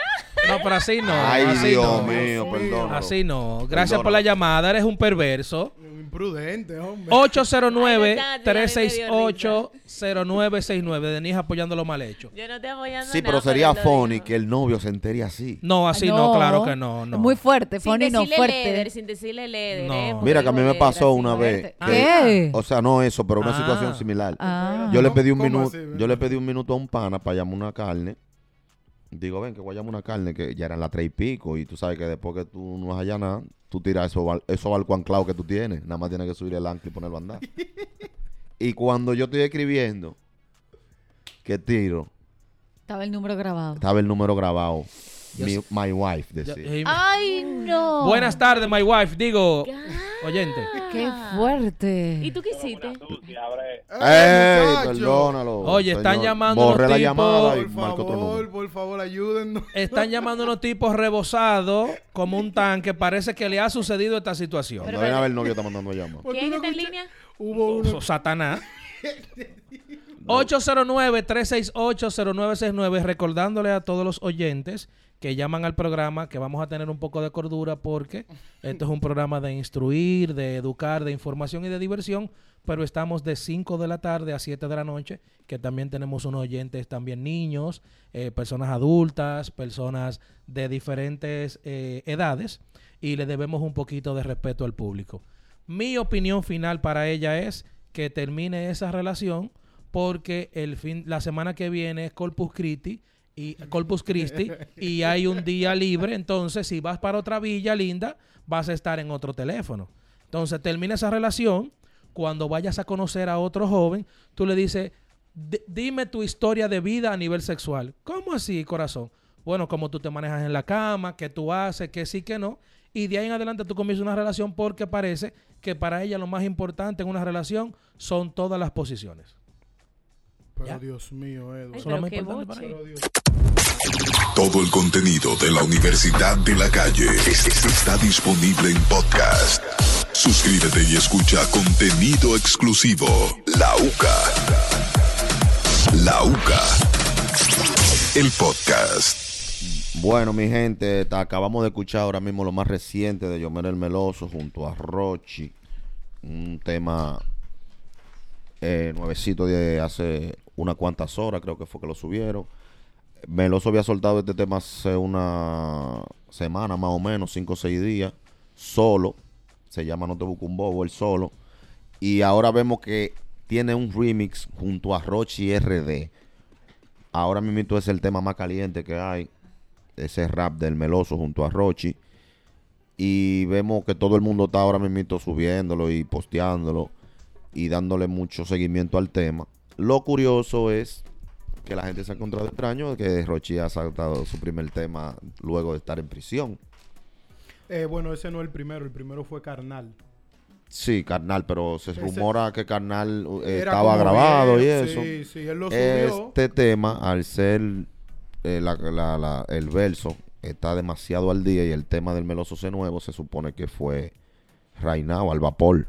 No, pero así no. Ay, así Dios no. mío, perdón. Así no. Gracias por Perdónalo. la llamada. Eres un perverso. Imprudente, hombre. 809-368-0969. Denise apoyando lo mal hecho. Yo no estoy apoyando Sí, nada, pero sería lo funny que el novio se entere así. No, así no, claro que no. no. Muy fuerte, Sin funny no fuerte. Leder, sin decirle Leder, No. ¿eh? Mira que a mí me pasó Leder, una vez. ¿Qué? O sea, no eso, pero una Ah. situación similar. Ah. Yo le pedí un ¿Cómo minuto, yo le pedí un minuto a un pana para llamar una carne. Digo, ven, que voy a llamar una carne que ya eran las tres y pico. Y tú sabes que después que tú no vas allá nada, tú tiras esos bal- esos balcos anclados que tú tienes. Nada más tienes que subir el ancla y ponerlo a andar. <laughs> y cuando yo estoy escribiendo, que tiro, Estaba el número grabado. estaba el número grabado. Mi- my wife decía. ¡Ay, no! Buenas tardes, my wife. Digo, oyente. ¡Qué fuerte! ¿Y tú qué hiciste? ¡Ey, perdónalo! Oye, están señor. llamando Borré unos la tipos- llamada y Por favor, por favor, ayúdennos. Están llamando unos tipos rebosados como un tanque. Parece que le ha sucedido esta situación. El novio está mandando llamada. ¿Por qué ¿Quién está en línea? Hubo uno. Satanás. <laughs> 809-368-0969. Recordándole a todos los oyentes que llaman al programa que vamos a tener un poco de cordura porque esto es un programa de instruir, de educar, de información y de diversión. Pero estamos de 5 de la tarde a 7 de la noche, que también tenemos unos oyentes, también niños, eh, personas adultas, personas de diferentes eh, edades, y le debemos un poquito de respeto al público. Mi opinión final para ella es que termine esa relación porque el fin, la semana que viene es Corpus Christi y Corpus Christi y hay un día libre, entonces si vas para otra villa linda, vas a estar en otro teléfono. Entonces termina esa relación, cuando vayas a conocer a otro joven, tú le dices, "Di- dime tu historia de vida a nivel sexual. ¿Cómo así, corazón? Bueno, cómo tú te manejas en la cama, qué tú haces, qué sí, qué no. Y de ahí en adelante tú comienzas una relación porque parece que para ella lo más importante en una relación son todas las posiciones. Pero ¿Ya? Dios mío, Edward. Ay, importante para Dios. Todo el contenido de la Universidad de la Calle es- es- está disponible en podcast. Suscríbete y escucha contenido exclusivo. La UCA. La UCA. El podcast. Bueno, mi gente, acabamos de escuchar ahora mismo lo más reciente de Yomer el Meloso junto a Rochi. Un tema eh, nuevecito de hace unas cuantas horas, creo que fue que lo subieron. Meloso había soltado este tema hace una semana más o menos, cinco o seis días, solo. Se llama No te busco un bobo, el solo. Y ahora vemos que tiene un remix junto a Rochi RD. Ahora mismo es el tema más caliente que hay. Ese rap del Meloso junto a Rochi. Y vemos que todo el mundo está ahora mismo subiéndolo y posteándolo y dándole mucho seguimiento al tema. Lo curioso es que la gente se ha encontrado extraño de que Rochi ha saltado su primer tema luego de estar en prisión. Eh, bueno, ese no es el primero. El primero fue Carnal. Sí, carnal, pero se Ese- rumora que carnal eh, estaba grabado y eso. sí, sí, él lo subió. Este tema, al ser eh, la- la- la- el verso, está demasiado al día y el tema del meloso C nuevo se supone que fue Reinao al vapor.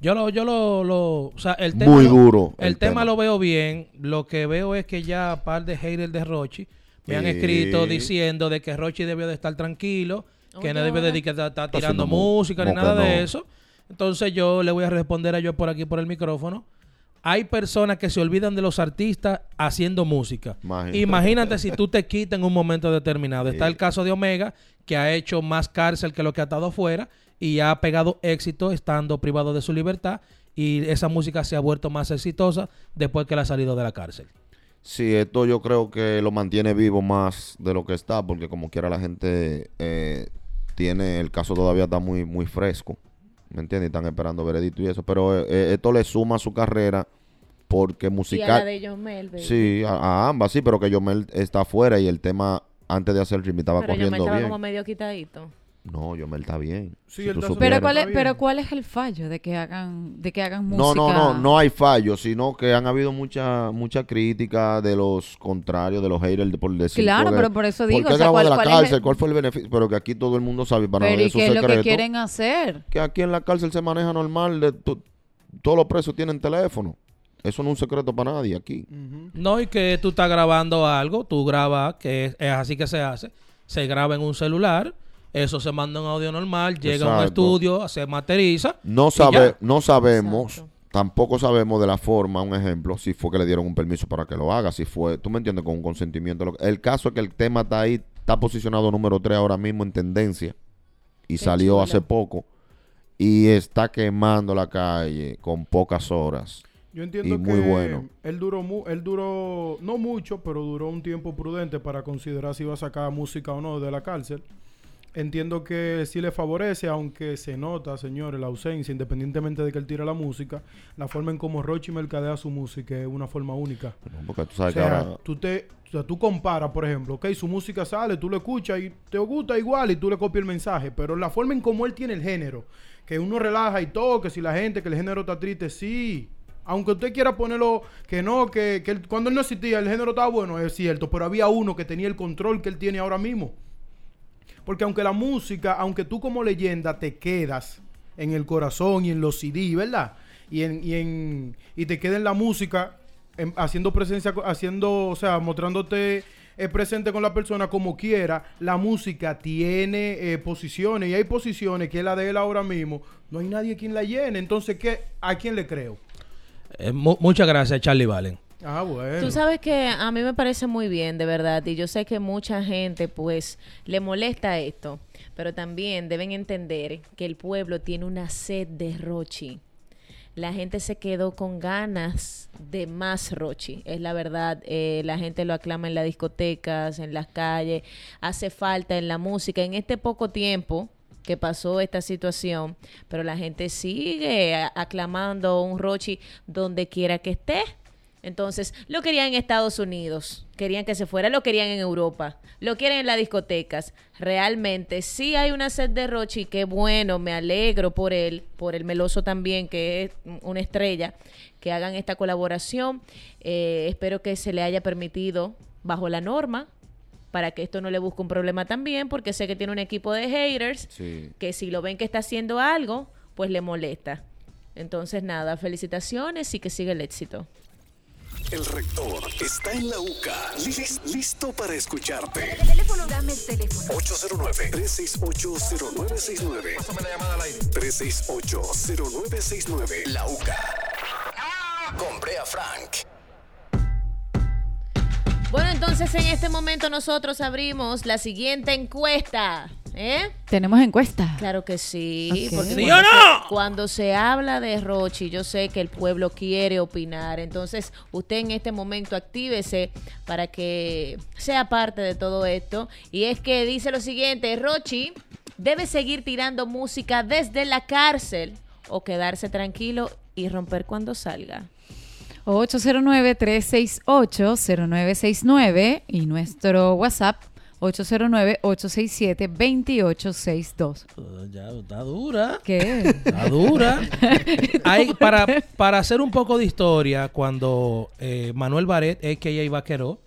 Yo lo, yo lo, lo- o sea, el tema Muy lo- duro El, el tema, tema. lo veo bien. Lo que veo es que ya un par de haters de Rochi me han escrito diciendo de que Rochi debió de estar tranquilo, que no debió de estar, tirando música ni nada de eso. Entonces yo le voy a responder a yo por aquí por el micrófono. Hay personas que se olvidan de los artistas haciendo música. Imagínate. Imagínate si tú te quitas en un momento determinado. Está Sí. el caso de Omega, que ha hecho más cárcel que lo que ha estado afuera y ha pegado éxito estando privado de su libertad y esa música se ha vuelto más exitosa después que él ha salido de la cárcel. Sí, esto yo creo que lo mantiene vivo más de lo que está, porque como quiera la gente eh, tiene, el caso todavía está muy, muy fresco, ¿me entiendes? Están esperando veredicto y eso, pero eh, eh, esto le suma a su carrera porque Y a la musical... de Yomel, baby. Sí, a, a ambas, sí, pero que Yomel está afuera y el tema antes de hacer el remix estaba Pero Yomel cogiendo estaba bien. como medio quitadito. No, Yomel está bien. Sí, si él está supieras. Pero Bien, cuál es, pero cuál es el fallo de que hagan, de que hagan música. No, no, no, no hay fallo, sino que han habido mucha mucha crítica de los contrarios, de los haters, de- por decir. Claro, porque- pero por eso digo, ¿Por qué o sea, grabó ¿cuál- de la cuál es cárcel? el- ¿Cuál fue el beneficio? Pero que aquí todo el mundo sabe, para Pero nadie ¿y qué es lo que quieren hacer? que aquí en la cárcel se maneja normal, de to- todos los presos tienen teléfono. Eso no es un secreto para nadie aquí. No, y que tú estás grabando algo, tú grabas, que es, es así que se hace, se graba en un celular, eso se manda en audio normal, llega a un estudio, se materializa. No, sabe, no sabemos, Exacto. tampoco sabemos de la forma, un ejemplo, si fue que le dieron un permiso para que lo haga, si fue, tú me entiendes, con un consentimiento. El caso es que el tema está ahí, está posicionado número 3 ahora mismo en tendencia y salió hace poco y está quemando la calle con pocas horas. Yo entiendo Y que muy bueno. él duró mu- él duró no mucho, pero duró un tiempo prudente para considerar si iba a sacar música o no de la cárcel. Entiendo que sí le favorece, aunque se nota, señores, la ausencia, independientemente de que él tire la música, la forma en cómo Rochi mercadea su música es una forma única. ¿no? Porque tú O sabes que sea, ahora... tú te, o sea, tú comparas, por ejemplo, ok, su música sale, tú lo escuchas y te gusta igual y tú le copias el mensaje, pero la forma en cómo él tiene el género, que uno relaja y todo, que si la gente, que el género está triste, sí. Aunque usted quiera ponerlo que no, que, que él- cuando él no existía el género estaba bueno, es cierto, pero había uno que tenía el control que él tiene ahora mismo. Porque aunque la música, aunque tú como leyenda te quedas en el corazón y en los CD, ¿verdad? Y, en, y, en, y te queda en la música, en- haciendo presencia, haciendo, o sea, mostrándote eh, presente con la persona como quiera, la música tiene eh, posiciones y hay posiciones que es la de él ahora mismo. No hay nadie quien la llene. Entonces, ¿qué, ¿a quién le creo? Eh, mu- muchas gracias, Charlie Valen. Ah. Tú sabes que a mí me parece muy bien, de verdad, y yo sé que mucha gente pues le molesta esto, pero también deben entender que el pueblo tiene una sed de Rochi. La gente se quedó con ganas de más Rochi, es la verdad. eh, la gente lo aclama en las discotecas, en las calles, hace falta en la música. En este poco tiempo que pasó esta situación, pero la gente sigue aclamando un Rochi donde quiera que esté. Entonces, lo querían en Estados Unidos, querían que se fuera, lo querían en Europa, lo quieren en las discotecas. Realmente, sí hay una sed de Rochi, qué bueno, me alegro por él, por el Meloso también, que es una estrella, que hagan esta colaboración. Eh, espero que se le haya permitido bajo la norma, para que esto no le busque un problema también, porque sé que tiene un equipo de haters Sí. que si lo ven que está haciendo algo, pues le molesta. Entonces, nada, felicitaciones y que siga el éxito. El rector está en la UCA, lis- listo para escucharte. Teléfono, dame el teléfono. 809-368-0969. Pásame la llamada al aire. 368-0969. La UCA. Con Brea Frank. Bueno, entonces en este momento nosotros abrimos la siguiente encuesta. ¿Eh? Tenemos encuesta. Claro que sí. Ok. porque ¿Sí cuando o no? se- cuando se habla de Rochi, yo sé que el pueblo quiere opinar. Entonces, usted en este momento actívese para que sea parte de todo esto. Y es que dice lo siguiente: Rochi debe seguir tirando música desde la cárcel o quedarse tranquilo y romper cuando salga. 809-368-0969 y nuestro WhatsApp 809-867-2862. Uh, Ya está dura. ¿Qué? Está dura. <laughs> Hay, para, para hacer un poco de historia, cuando eh, Manuel Baret, a.k.a. Vaqueró,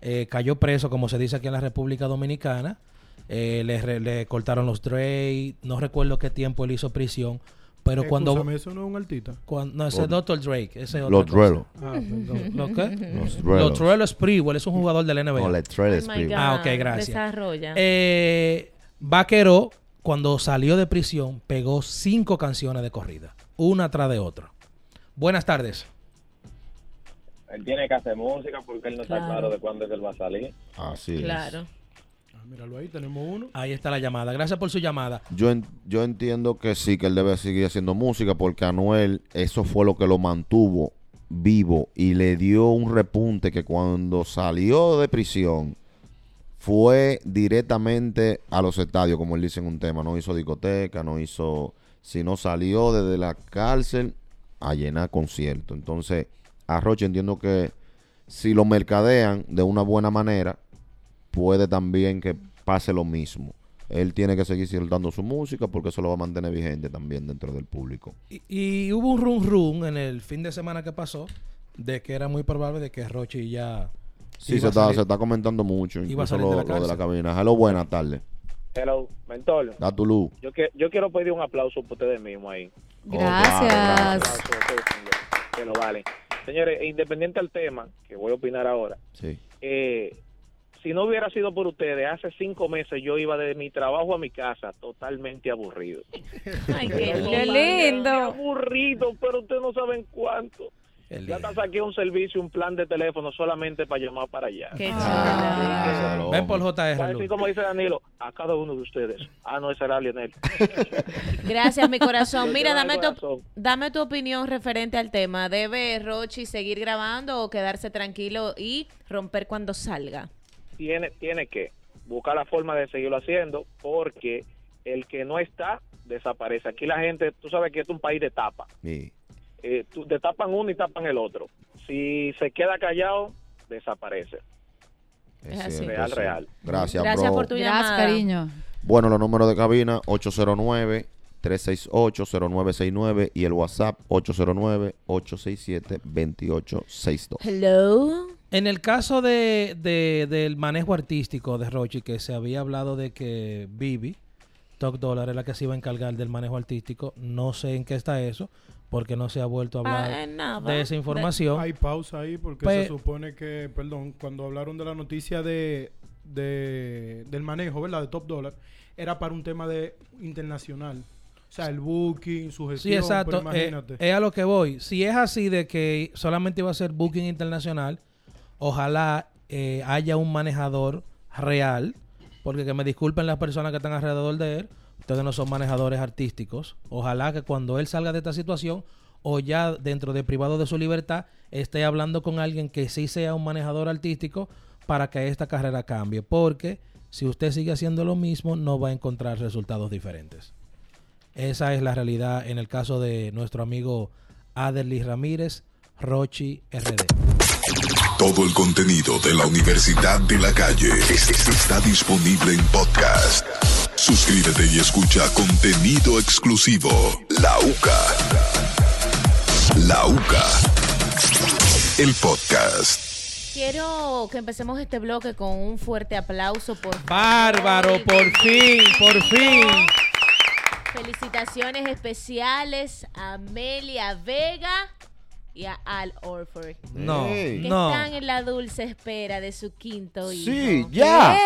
eh, cayó preso, como se dice aquí en la República Dominicana, eh, le, le cortaron los Dre, no recuerdo qué tiempo él hizo prisión, pero cuando... Escúchame, eso no es un artista. cuando no, ese es Los- Dr. Drake. Ese es Los. Drello. Ah, perdón. ¿Lo qué? Los Los. Drello Sprewell es un jugador del NBA. No, les Trellis, Oh. God. Ah, ok, gracias. Desarrolla. Eh, Vaqueró, cuando salió de prisión, pegó cinco canciones de corrida, una tras de otra. Buenas tardes. Él tiene que hacer música porque él no está Claro. claro de cuándo es que él va a salir. Así es. claro. Míralo ahí, tenemos uno. Ahí está la llamada. Gracias por su llamada. Yo, en- yo entiendo que sí, que él debe seguir haciendo música porque Anuel, eso fue lo que lo mantuvo vivo y le dio un repunte que cuando salió de prisión fue directamente a los estadios, como él dice en un tema. No hizo discoteca, no hizo... Sino salió desde la cárcel a llenar conciertos. Entonces, a Roche entiendo que si lo mercadean de una buena manera, puede también que pase lo mismo. Él tiene que seguir soltando su música porque eso lo va a mantener vigente también dentro del público. Y, y hubo un run run en el fin de semana que pasó de que era muy probable de que Rochi ya Sí, se a está, salir. se está comentando mucho. Iba a Incluso salir lo, de la lo de la cabina. Hello, buenas tardes. Hello, mentor. Da tu luz. Yo, que, yo quiero pedir un aplauso por ustedes mismos ahí. Gracias. Un aplauso, que lo valen. Señores, independiente al tema, que voy a opinar ahora, Sí. eh, si no hubiera sido por ustedes, hace cinco meses yo iba de mi trabajo a mi casa totalmente aburrido. <laughs> Ay, qué Qué lindo. Aburrido, pero ustedes no saben cuánto. Ya hasta saqué un servicio, un plan de teléfono solamente para llamar para allá. Qué Ah. chula. Hello. Ven por JR. Así como dice Danilo, a cada uno de ustedes. Ah, no, ese era Lionel. <laughs> Gracias, mi corazón. Mira, dame tu, dame tu opinión referente al tema. ¿Debe Rochi seguir grabando o quedarse tranquilo y romper cuando salga? Tiene, tiene que buscar la forma de seguirlo haciendo porque el que no está, desaparece. Aquí la gente, tú sabes que es un país de tapa. Sí. Eh, tú- te tapan uno y tapan el otro. Si se queda callado, desaparece. Es así. Real, sí. real. Gracias, Gracias bro. por tu Gracias, llamada. cariño. Bueno, los números de cabina 809-368-0969 y el WhatsApp 809-867-2862. Hello. En el caso de, de- del manejo artístico de Rochi, que se había hablado de que Vivi, Top Dollar, es la que se iba a encargar del manejo artístico, no sé en qué está eso, porque no se ha vuelto a hablar Ah, nada. de esa información. Hay pausa ahí porque Pues- se supone que, perdón, cuando hablaron de la noticia de, de- del manejo, ¿verdad? De Top Dollar, era para un tema de internacional. O sea, el booking, su gestión, Sí, exacto. pero Eh, imagínate. es a lo que voy. Si es así de que solamente iba a ser booking internacional, ojalá eh, haya un manejador real, porque que me disculpen las personas que están alrededor de él, ustedes no son manejadores artísticos. Ojalá que cuando él salga de esta situación o ya dentro de privado de su libertad, esté hablando con alguien que sí sea un manejador artístico para que esta carrera cambie, porque si usted sigue haciendo lo mismo, no va a encontrar resultados diferentes. Esa es la realidad en el caso de nuestro amigo Aderly Ramírez, Rochi RD. Todo el contenido de la Universidad de la Calle es- es- está disponible en podcast. Suscríbete y escucha contenido exclusivo. La UCA. La UCA. El podcast. Quiero que empecemos este bloque con un fuerte aplauso por. Bárbaro, por fin, por fin. Felicitaciones especiales a Amelia Vega y a Al Orford. No. Que no. están en la dulce espera de su quinto hijo. Sí, ya.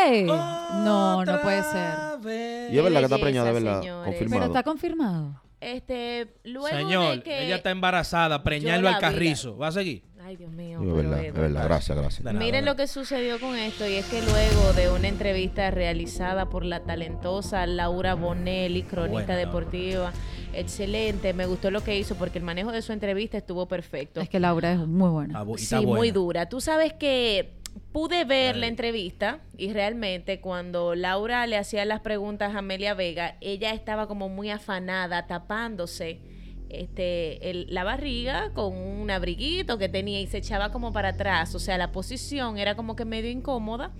No, no puede ser. Y es verdad que está preñada, es verdad. señores. Pero Confirmado. está confirmado. Este, luego Señor, de que... ella está embarazada, preñarlo al carrizo. ¿Va a seguir? Ay, Dios mío. Es verdad, es verdad. Gracias, gracias. Nada, Miren lo que sucedió con esto y es que luego de una entrevista realizada por la talentosa Laura Bonelli, cronista deportiva, excelente, me gustó lo que hizo porque el manejo de su entrevista estuvo perfecto. Es que Laura es muy buena. Ah, Sí, muy dura. Tú sabes que pude ver la entrevista y realmente cuando Laura le hacía las preguntas a Amelia Vega, ella estaba como muy afanada, tapándose este el- la barriga con un abriguito que tenía y se echaba como para atrás. O sea, la posición era como que medio incómoda,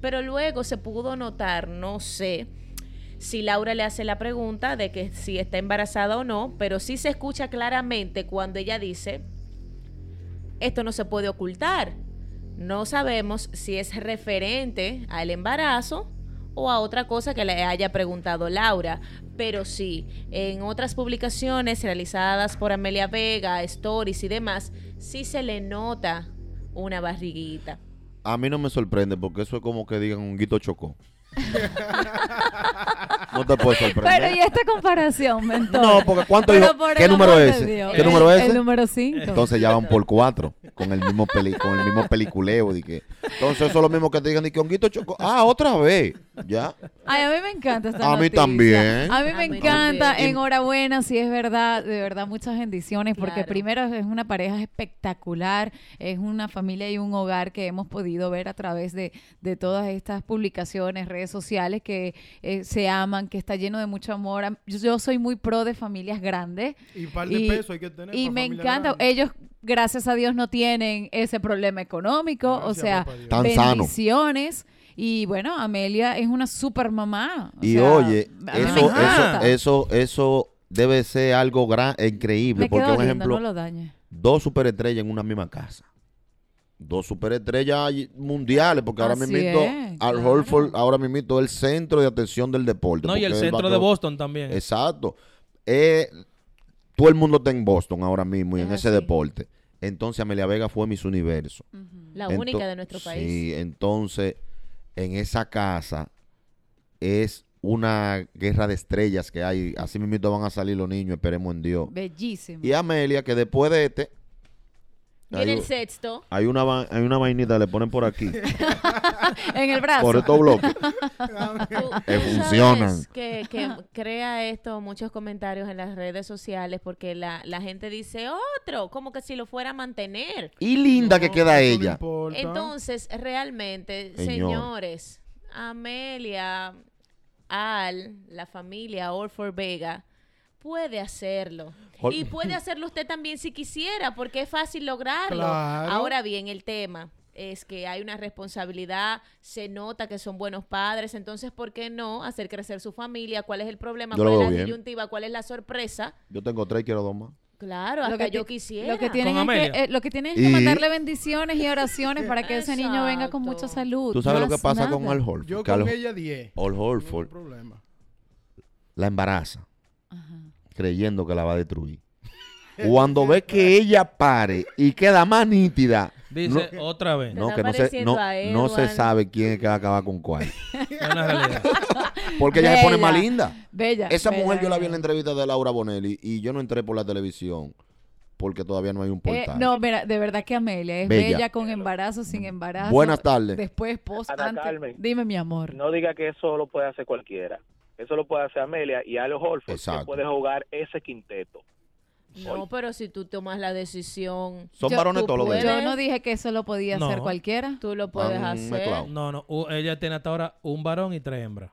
pero luego se pudo notar, no sé si Laura le hace la pregunta de que si está embarazada o no, pero sí se escucha claramente cuando ella dice, esto no se puede ocultar. No sabemos si es referente al embarazo o a otra cosa que le haya preguntado Laura. Pero sí, en otras publicaciones realizadas por Amelia Vega, stories y demás, sí se le nota una barriguita. A mí no me sorprende porque eso es como que digan un guito chocó. No te puede Pero sorprender. y esta comparación, mentor. No, porque ¿cuánto Pero dijo? por ¿Qué el número es de ese? Dios. ¿Qué número es El número 5. Entonces ya van por cuatro con el mismo peli, con el mismo peliculeo. di que- Entonces eso es lo mismo que te digan, y que Honguito chocó. Ah, otra vez. Ya. Ay, a mí me encanta esta A mí noticia. también. A mí A me mí encanta. también. Enhorabuena, si es verdad. De verdad, muchas bendiciones. Porque Claro. primero es una pareja espectacular. Es una familia y un hogar que hemos podido ver a través de, de todas estas publicaciones, redes sociales que eh, se aman, que está lleno de mucho amor. Am- Yo, yo soy muy pro de familias grandes. Y par de Y- peso hay que tener. Y me familia encanta. grande. Ellos, gracias a Dios, no tienen ese problema económico. o Gracias, sea, papá Dios. Tan sano. bendiciones. Y bueno, Amelia es una super mamá. O Y sea, oye, eso, eso, eso, eso debe ser algo gran, increíble. Me porque, por ejemplo, no dos superestrellas en una misma casa. Dos superestrellas mundiales, porque ahora Así mismo es, Al claro. Ahora mismo es el centro de atención del deporte. No, y el centro de Boston también. Exacto. Eh, todo el mundo está en Boston ahora mismo y en Es ese así. deporte. Entonces Amelia Vega fue Miss Universo. La Ento- única de nuestro país. Sí, entonces en esa casa es una guerra de estrellas que hay. Así mismo van a salir los niños, esperemos en Dios. Bellísimo. Y Amelia, que después de este, Viene hay, el sexto. hay una, va- hay una vainita, le ponen por aquí, <laughs> en el brazo. por estos bloques. Tú- tú funcionan. sabes Que, que crea esto muchos comentarios en las redes sociales porque la, la gente dice otro, como que si lo fuera a mantener. Y linda que queda ella. Entonces, realmente, Señor. señores, Amelia, Al, la familia Orford Vega, puede hacerlo. Y puede hacerlo usted también si quisiera, porque es fácil lograrlo. Claro. Ahora bien, el tema es que hay una responsabilidad, se nota que son buenos padres, entonces, ¿por qué no hacer crecer su familia? ¿Cuál es el problema? Yo lo ¿Cuál es la bien. disyuntiva? ¿Cuál es la sorpresa? Yo tengo tres y quiero dos más. Claro, Lo hasta que yo quisiera. Lo que tienen, es que, eh, lo que tienen es que Y- mandarle bendiciones y oraciones para que ese niño venga con mucha salud. ¿Tú sabes lo que pasa con. Al Horford? Yo Al, con ella 10. Al No Horford hay problema. la embaraza. Creyendo que la va a destruir. <laughs> Cuando ve que ella pare y queda más nítida, Dice no, otra vez. No, que no se, no, no sabe quién es que va a acabar con cuál. <laughs> Es una realidad. <laughs> Porque ella se pone Bella. más linda. Bella. Esa bella, mujer yo la vi en la entrevista de Laura Bonelli y yo no entré por la televisión porque todavía no hay un Eh, portal. no, mira, de verdad que Amelia es Bella. bella, con embarazo, sin embarazo. Buenas tardes. Después, post, Ana antes. Carmen. Dime, mi amor. No diga que eso lo puede hacer cualquiera. Eso lo puede hacer Amelia y Alo Holford, Exacto. que puede jugar ese quinteto. No, pero si tú tomas la decisión, Son Yo- varones todos los de puedes. Yo no dije que eso lo podía hacer cualquiera. tú lo puedes Han hacer. No, no. u- ella tiene hasta ahora un varón y tres hembras.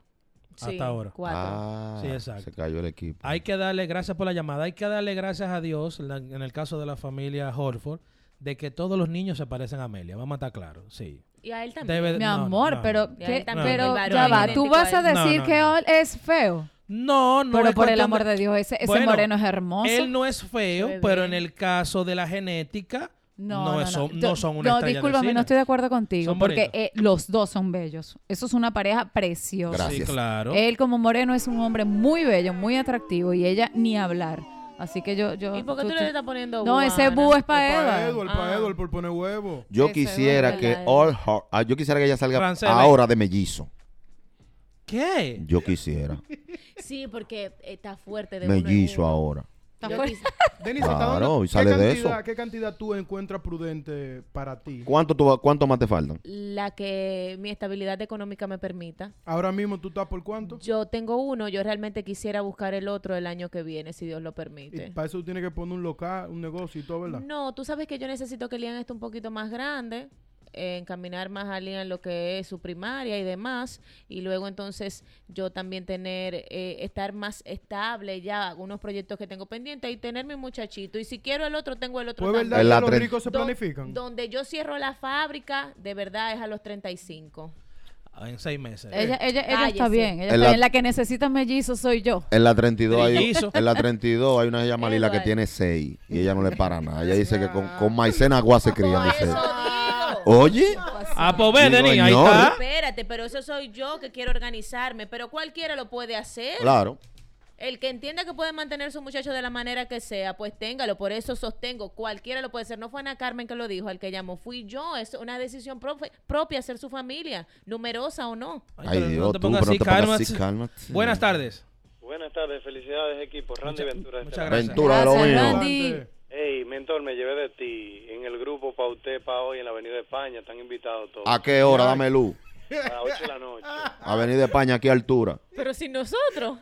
Sí, hasta ahora. Cuatro. Ah, Sí, exacto. se cayó el equipo. Hay que darle, gracias por la llamada, hay que darle gracias a Dios, la- en el caso de la familia Horford, de que todos los niños se parecen a Amelia. Vamos a estar claros, sí. Y a él también. Debe- Mi no, amor, no, pero, no. Pero ya va, tú vas a decir No, no, que no. Ol es feo. No, no pero es por el amor de Dios, ese, ese Bueno, moreno es hermoso. Él no es feo, pero en el caso de la genética, No, no, no, es- no. son, Yo- no son una No, discúlpame, cine. no estoy de acuerdo contigo. Son porque eh, los dos son bellos. Eso es una pareja preciosa. Gracias. Sí, claro. Él como moreno es un hombre muy bello, muy atractivo y ella ni hablar. Así que yo... yo ¿Y por qué tú, le estás poniendo No, ese búho es Para para Edward, Edward. para Ah. Edward por poner huevo. Yo Ese quisiera que. All Heart- ah, yo quisiera que ella salga ahora de mellizo. ¿Qué? Yo quisiera. Sí, porque está fuerte de uno mellizo uno. ahora. <laughs> Denis, ¿hasta Claro, dónde- y sale ¿qué de cantidad, eso. ¿Qué cantidad tú encuentras prudente para ti? ¿Cuánto, tú, ¿Cuánto más te faltan? La que mi estabilidad económica me permita. Ahora mismo tú estás por cuánto? Yo tengo uno, yo realmente quisiera buscar el otro el año que viene, si Dios lo Y permite. para eso tú tienes que poner un local, un negocio y todo, ¿verdad? No, tú sabes que yo necesito que Lian esté un poquito más grande, eh, encaminar más a Lian lo que es su primaria y demás, y luego entonces yo también tener, eh, estar más estable ya, algunos proyectos que tengo pendientes y tener mi muchachito. Y si quiero el otro, tengo el otro Pues verdad En los ricos se Do- planifican. Donde yo cierro la fábrica, de verdad es a los 35. Ah, En seis meses. Ella, ella, ella está bien. Ella En está la- bien. La que necesita mellizo soy yo. En la 32 hay, en la 32 hay una que <laughs> se llama Lila que tiene 6 y ella no le para nada. Ella <laughs> dice que con, con maicena agua se crían. Por dice. eso digo. Oye, Ah, pues ve, Denis, ahí señor. está. Espérate, pero eso soy yo que quiero organizarme, pero cualquiera lo puede hacer. claro. El que entienda que puede mantener a su muchacho de la manera que sea, pues téngalo. Por eso sostengo, cualquiera lo puede hacer. No fue Ana Carmen que lo dijo, al que llamó, fui yo. Es una decisión profe- propia ser su familia, numerosa o no. Ay, Dios, no te tú, pongas pero así, no te pongas cálmate. así, cálmate. Buenas tardes. Buenas tardes, felicidades equipo. Randy Mucha- Ventura. de muchas este gracias. Ventura lo mío. Randy. Hey, mentor, me llevé de ti en el grupo pa' usted, pa' hoy en la Avenida de España. Están invitados todos. ¿A qué hora? Dame luz. A las 8 de la noche. Avenida España, ¿a qué altura? Pero sin nosotros.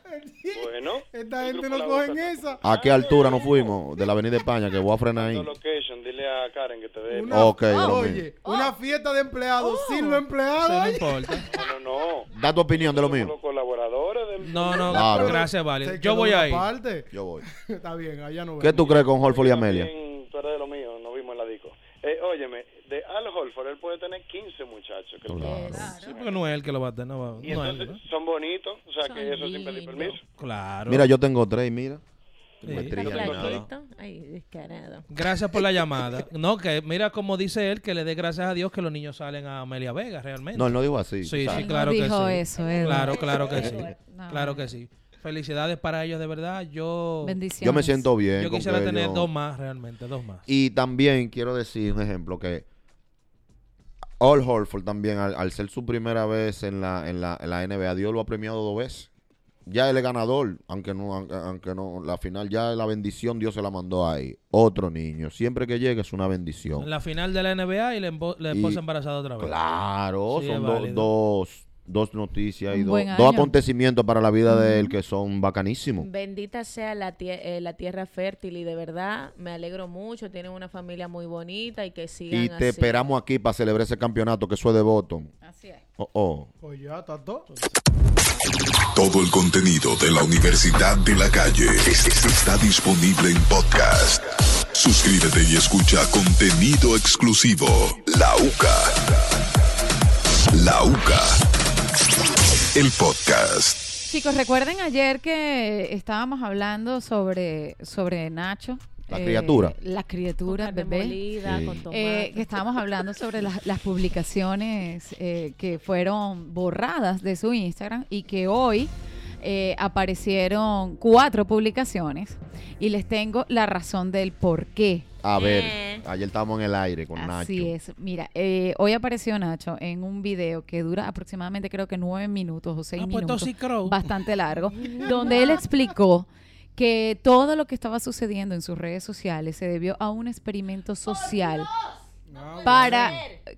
Bueno. Esta gente no cogen esa. ¿A qué altura nos fuimos? De la Avenida España, que voy a frenar ahí. Location, dile a Karen que te dé. Una- Ok, de. Oye, una fiesta de empleados sin los empleados. no importa. No, no, no. Da tu opinión de lo mío. los colaboradores del... No, no, Claro. gracias, Vale. Yo voy ahí. parte. <laughs> Yo voy. Está bien, allá no ¿Qué tú crees con Holford y Amelia? Tú eres de lo mío, nos vimos en la disco. Eh, óyeme, de Al Holford, él puede tener 15 muchachos. que Claro. Sí, porque no es él que lo va a tener. No, va- Y no es entonces él, ¿no? son bonitos, o sea Son que eso sin pedir permiso. Claro. Mira, yo tengo tres, mira. Sí. Ay, descarado. Gracias por la <laughs> llamada. No, que mira como dice él, que le dé gracias a Dios que los niños salen a Amelia Vega, realmente. No, él no dijo así. Sí, ¿sabes? sí, claro no que dijo sí. eso. Claro, claro que sí. No. Claro que sí. Felicidades para ellos, de verdad. Yo, Bendiciones. Yo me siento bien. yo quisiera tener ellos- dos más, realmente, dos más. Y también quiero decir un ejemplo que All Horford también, al, al ser su primera vez en la, en, la, en la NBA, Dios lo ha premiado dos veces. Ya él es ganador, aunque no, aunque, no, la final ya la bendición Dios se la mandó ahí. Otro niño, siempre que llegue es una bendición. En la final de la NBA y la, esposa embarazada otra vez. Claro, Sí, son dos, dos noticias y dos, dos acontecimientos para la vida de él que son bacanísimos. Bendita sea la, tie- eh, la tierra fértil y de verdad me alegro mucho. Tienen una familia muy bonita y que sigan Y te así. esperamos aquí para celebrar ese campeonato que soy de Boston. Así es. Oh, oh. Pues ya, está todo. Todo el contenido de la Universidad de la Calle es- es- está disponible en podcast. Suscríbete y escucha contenido exclusivo. La UCA. La UCA. El podcast. Chicos, recuerden ayer que estábamos hablando sobre, sobre Nacho. La eh, criatura. La Con criatura, carne bebé. molida, Sí. con tomate. Eh, que estábamos hablando sobre las, las publicaciones eh, que fueron borradas de su Instagram y que hoy eh, aparecieron cuatro publicaciones y les tengo la razón del por qué. A ver, Eh. ayer estábamos en el aire con Así Nacho. es. Mira, eh, hoy apareció Nacho en un video que dura aproximadamente creo que nueve minutos o seis Ah, pues minutos. Bastante largo. <laughs> donde él explicó que todo lo que estaba sucediendo en sus redes sociales se debió a un experimento social Ah, para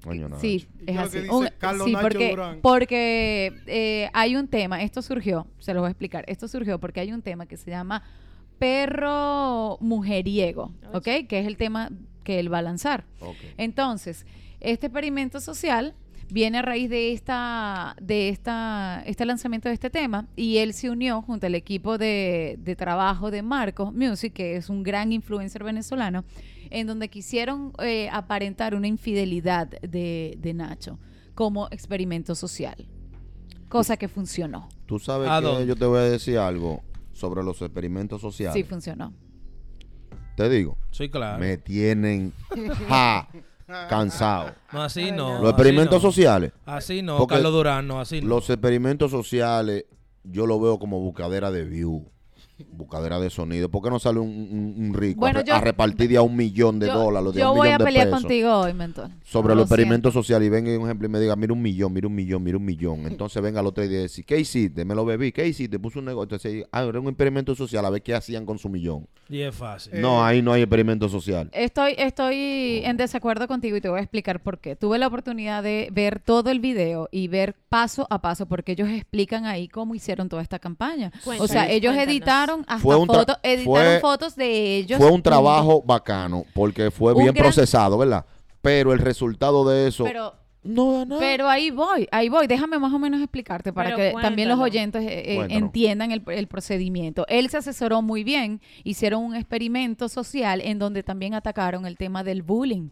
Coño, sí ¿Y es así Un- Carlos sí Nacho porque Durán? porque eh, hay un tema esto surgió se lo voy a explicar esto surgió porque hay un tema que se llama perro mujeriego ¿ok? que es el tema que él va a lanzar Ok. entonces este experimento social viene a raíz de esta de esta este lanzamiento de este tema y él se unió junto al equipo de, de trabajo de Marcos Music que es un gran influencer venezolano en donde quisieron eh, aparentar una infidelidad de, de Nacho como experimento social cosa que funcionó Tú sabes ¿A que dónde? yo te voy a decir algo sobre los experimentos sociales. sí funcionó Te digo, Sí, claro. me tienen ja, cansado. No, así no. Los experimentos así no. sociales. Así no, Porque Carlos Durán, no, así no. Los experimentos sociales yo lo veo como buscadera de view. Buscadera de sonido. ¿Por qué no sale un, un- un rico Bueno, a, yo- a repartir de a un millón de yo, dólares? de yo un voy millón a de pelear pesos contigo hoy, mentor. Sobre Lo los experimentos sociales y venga un ejemplo y me diga, mira un millón, mira un millón, mira un millón. Entonces venga el otro día y dice, ¿qué hiciste? Me lo bebí, ¿qué hiciste? Puse un negocio. Entonces, ah, era un experimento social, a ver qué hacían con su millón. Y es fácil. no, ahí no hay experimento social. Estoy, estoy en desacuerdo contigo y te voy a explicar por qué. Tuve la oportunidad de ver todo el video y ver paso a paso porque ellos explican ahí cómo hicieron toda esta campaña. o sea, ellos cuéntanos. editaron hasta Fue un tra- fotos, editaron fue- fotos de ellos. Fue un y- trabajo bacano porque fue bien gran- procesado, ¿verdad? Pero el resultado de eso Pero, no da nada. pero ahí voy, ahí voy. Déjame más o menos explicarte para Pero que también los oyentes eh, eh, entiendan el, el procedimiento. Él se asesoró muy bien, hicieron un experimento social en donde también atacaron el tema del bullying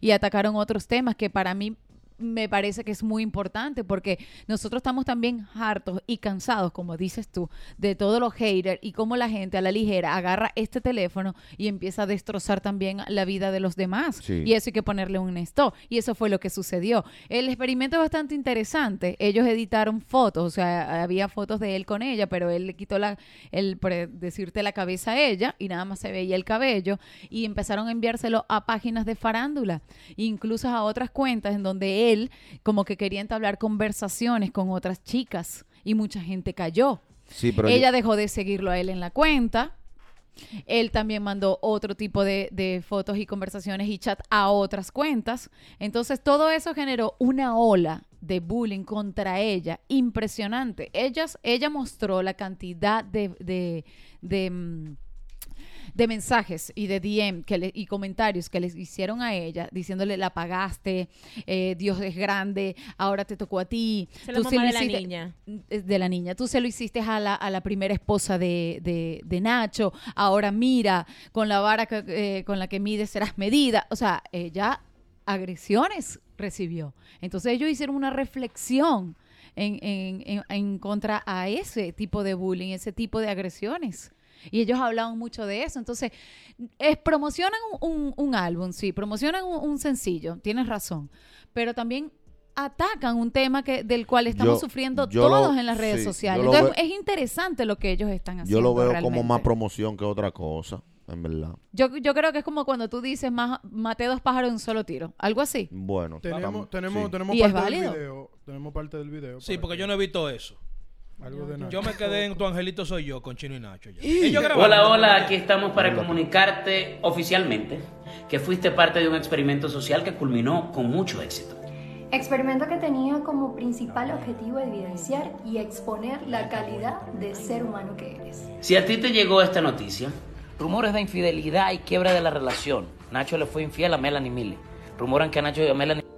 y atacaron otros temas que para mí me parece que es muy importante porque nosotros estamos también hartos y cansados, como dices tú, de todos los haters y cómo la gente a la ligera agarra este teléfono y empieza a destrozar también la vida de los demás. Sí. Y eso hay que ponerle un stop. Y eso fue lo que sucedió. El experimento es bastante interesante. Ellos editaron fotos, o sea, había fotos de él con ella, pero él le quitó la, el, por decirte la cabeza a ella y nada más se veía el cabello y empezaron a enviárselo a páginas de farándula, incluso a otras cuentas en donde él como que quería entablar conversaciones con otras chicas y mucha gente cayó. Sí, pero ella yo- dejó de seguirlo a él en la cuenta. Él también mandó otro tipo de, de fotos y conversaciones y chat a otras cuentas. Entonces todo eso generó una ola de bullying contra ella impresionante. Ellas, ella mostró la cantidad de, de, de, mm, de mensajes y de DM que le- y comentarios que les hicieron a ella diciéndole la pagaste, eh, Dios es grande, ahora te tocó a ti. La tú mamá lo de la niña. de la niña. Tú se lo hiciste a la, a la primera esposa de, de- de Nacho. Ahora mira, con la vara que, eh, con la que mides serás medida. O sea, ella agresiones recibió. Entonces ellos hicieron una reflexión en, en- en- en contra a ese tipo de bullying, ese tipo de agresiones. Y ellos hablaban mucho de eso. Entonces, es, promocionan un, un- un álbum, sí, promocionan un, un sencillo, tienes razón. Pero también atacan un tema que del cual estamos Yo- sufriendo yo lo- todos en las redes sí, sociales. yo lo Entonces, veo- es interesante lo que ellos están haciendo. yo lo veo como más promoción que otra cosa, en verdad. Yo, yo creo que es como cuando tú dices, más, maté dos pájaros de un solo tiro. Algo así. Bueno, Tenemos, tenemos, sí. tenemos ¿Y es parte del video. Tenemos parte del video. Sí, porque que- yo no he visto eso. Algo de nada. Yo me quedé en Tu Angelito Soy Yo con Chino y Nacho. ya. Hola, hola, aquí estamos para comunicarte oficialmente que fuiste parte de un experimento social que culminó con mucho éxito. Experimento que tenía como principal objetivo evidenciar y exponer la calidad de ser humano que eres. Si a ti te llegó esta noticia, rumores de infidelidad y quiebra de la relación. Nacho le fue infiel a Melanie Mille. Rumoran que a Nacho y a Melanie...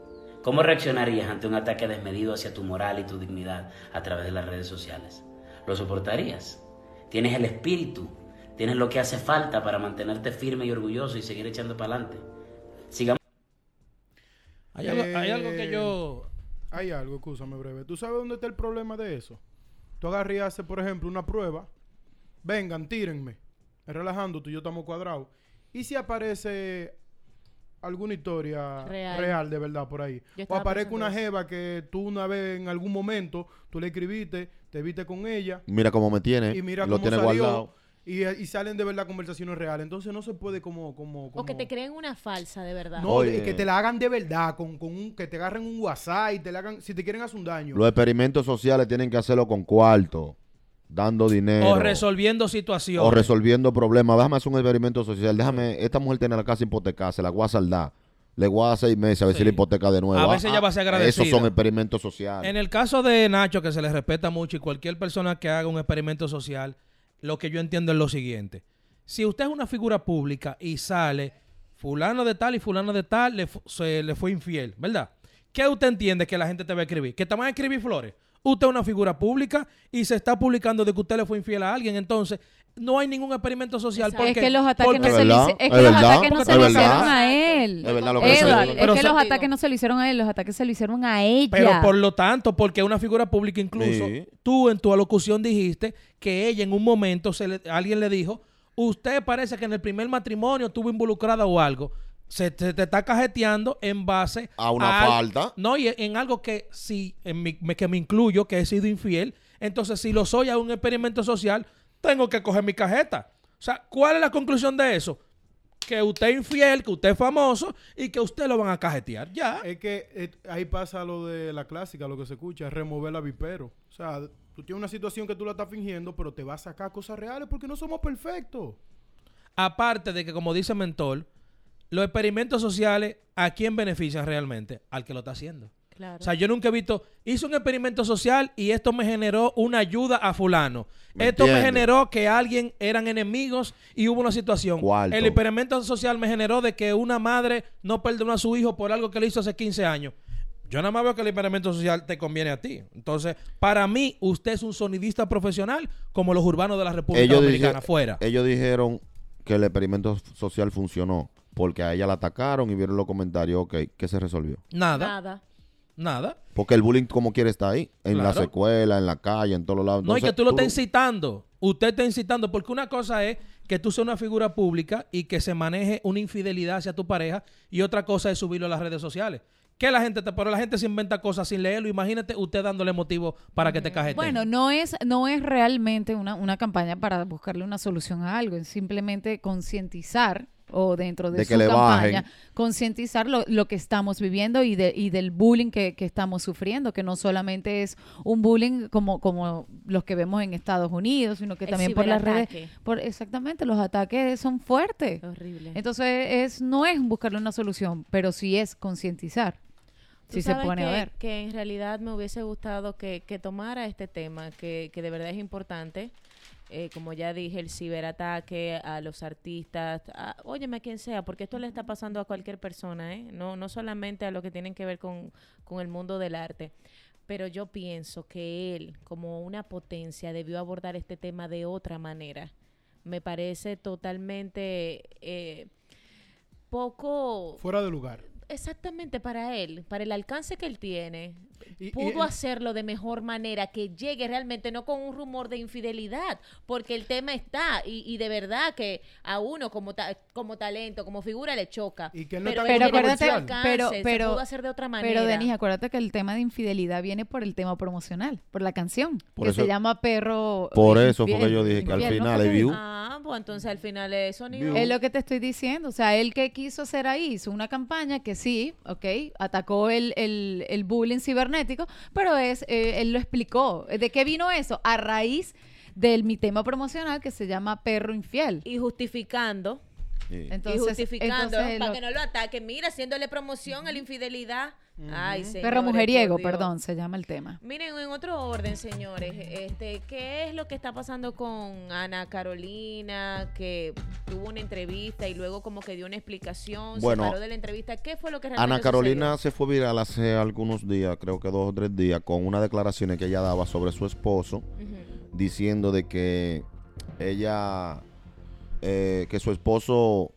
¿Cómo reaccionarías ante un ataque desmedido hacia tu moral y tu dignidad a través de las redes sociales? ¿Lo soportarías? ¿Tienes el espíritu? ¿Tienes lo que hace falta para mantenerte firme y orgulloso y seguir echando para adelante? Sigamos. Hay algo, hay algo que yo. Hay algo, escúchame breve. ¿Tú sabes dónde está el problema de eso? Tú agarras y haces, por ejemplo, una prueba. Vengan, tírenme. Relajando, tú y yo estamos cuadrados. ¿Y si aparece alguna historia Real. real, de verdad por ahí? O pensando una jeva que tú una vez en algún momento, tú le escribiste, te viste con ella. Mira cómo me tiene, y mira lo cómo tiene salió, guardado. Y, y salen de verdad conversaciones reales. Entonces no se puede como... como, O que como- te creen una falsa, de verdad. no, Oye. que te la hagan de verdad, con, con un, que te agarren un WhatsApp y te la hagan, si te quieren hacer un daño. Los experimentos sociales tienen que hacerlo con cuarto, dando dinero. O resolviendo situaciones. o resolviendo problemas. Déjame hacer un experimento social. Déjame, esta mujer tiene la casa hipotecada, se la voy a saldar. Le voy a dar seis meses a ver Sí. si la hipoteca de nuevo. A veces ella va a ser agradecida. Esos son experimentos sociales. En el caso de Nacho, que se le respeta mucho, y cualquier persona que haga un experimento social, lo que yo entiendo es lo siguiente. Si usted es una figura pública y sale fulano de tal y fulano de tal, le, se le fue infiel, ¿verdad? ¿Qué usted entiende que la gente te va a escribir? ¿Que te van a escribir flores? Usted es una figura pública y se está publicando de que usted le fue infiel a alguien, entonces no hay ningún experimento social. Exacto. Es porque- que los ataques porque- no Es se le es que los ataques no se le hicieron a él. Es verdad lo que Edward, es los ataques no se lo hicieron a él, los ataques se lo hicieron a ella. Pero por lo tanto, porque una figura pública incluso, Sí. tú en tu alocución dijiste que ella en un momento, se le- alguien le dijo, usted parece que en el primer matrimonio estuvo involucrada o algo. Se te, te está cajeteando en base A una al- falta. No, y en algo que sí, en mi- me- que me incluyo, que he sido infiel. Entonces, si lo soy a un experimento social, tengo que coger mi cajeta. O sea, ¿cuál es la conclusión de eso? Que usted es infiel, que usted es famoso y que usted lo van a cajetear. Ya. Es que eh, ahí pasa lo de la clásica, lo que se escucha, remover la vipero. O sea, tú tienes una situación que tú la estás fingiendo, pero te va a sacar cosas reales porque no somos perfectos. Aparte de que, como dice Mentor, los experimentos sociales, ¿a quién benefician realmente? Al que lo está haciendo. Claro. O sea, yo nunca he visto, hice un experimento social y esto me generó una ayuda a fulano. ¿Me esto me generó que alguien eran enemigos y hubo una situación. Cuarto. El experimento social me generó de que una madre no perdonó a su hijo por algo que le hizo hace 15 años. Yo nada más veo que el experimento social te conviene a ti. Entonces, para mí, usted es un sonidista profesional como los urbanos de la República Ellos, Dominicana, dije- fuera. ellos dijeron que el experimento social funcionó porque a ella la atacaron y vieron los comentarios. Ok, ¿qué se resolvió? Nada, Nada. nada. Porque el bullying, como quiere, está ahí. En las Claro. escuelas, en la calle, en todos lados. No, y que tú lo estás incitando. Usted está incitando. Porque una cosa es que tú seas una figura pública y que se maneje una infidelidad hacia tu pareja. Y otra cosa es subirlo a las redes sociales. Que la gente te, pero la gente se inventa cosas sin leerlo. Imagínate usted dándole motivo para que te cajete. Bueno, no es, no es realmente una, una campaña para buscarle una solución a algo, es simplemente concientizar o dentro de, De su que le campaña, bajen. concientizar lo, lo que estamos viviendo y, de, y del bullying que, que estamos sufriendo, que no solamente es un bullying como, como los que vemos en Estados Unidos, sino que El también por las redes. Por, exactamente, los ataques son fuertes. Horrible. Entonces, es, no es buscarle una solución, pero sí es concientizar. Tú Si se pone que, a ver. que en realidad me hubiese gustado que, que tomara este tema, que, que de verdad es importante. Eh, como ya dije, el ciberataque a los artistas, a, óyeme a quien sea, porque esto le está pasando a cualquier persona, ¿eh? no, no solamente a lo que tienen que ver con, con el mundo del arte. Pero yo pienso que él, como una potencia, debió abordar este tema de otra manera. Me parece totalmente eh, poco Fuera de lugar. exactamente para él, para el alcance que él tiene, Y- pudo hacerlo de mejor manera, que llegue realmente, no con un rumor de infidelidad, porque el tema está, y, y de verdad que a uno como, ta- como talento, como figura le choca. Y que no pero Pero acuérdate, alcance, pero, se pero, pudo hacer de otra manera. pero Denise, acuérdate que el tema de infidelidad viene por el tema promocional, por la canción, Por que eso- se llama Perro. Por eh, eso fue que infiel, yo dije que al infiel, ¿no final que view. Ah, pues entonces al final es sonido. Es lo que te estoy diciendo. O sea, él que quiso hacer ahí, hizo una campaña que sí, ok, atacó el, el, el bullying cibernético, pero es, eh, él lo explicó. ¿De qué vino eso? A raíz del mi tema promocional que se llama Perro Infiel. Y justificando. Sí. Entonces, y justificando entonces para lo- que no lo ataquen. Mira, haciéndole promoción a la infidelidad. Ay, señores, Perro mujeriego, perdón, se llama el tema. Miren, en otro orden, señores, este, ¿qué es lo que está pasando con Ana Carolina, que tuvo una entrevista y luego como que dio una explicación, Bueno, se paró de la entrevista? ¿Qué fue lo que realmente Ana Carolina se fue viral hace algunos días, creo que dos o tres días, con unas declaraciones que ella daba sobre su esposo, diciendo de que ella, eh, que su esposo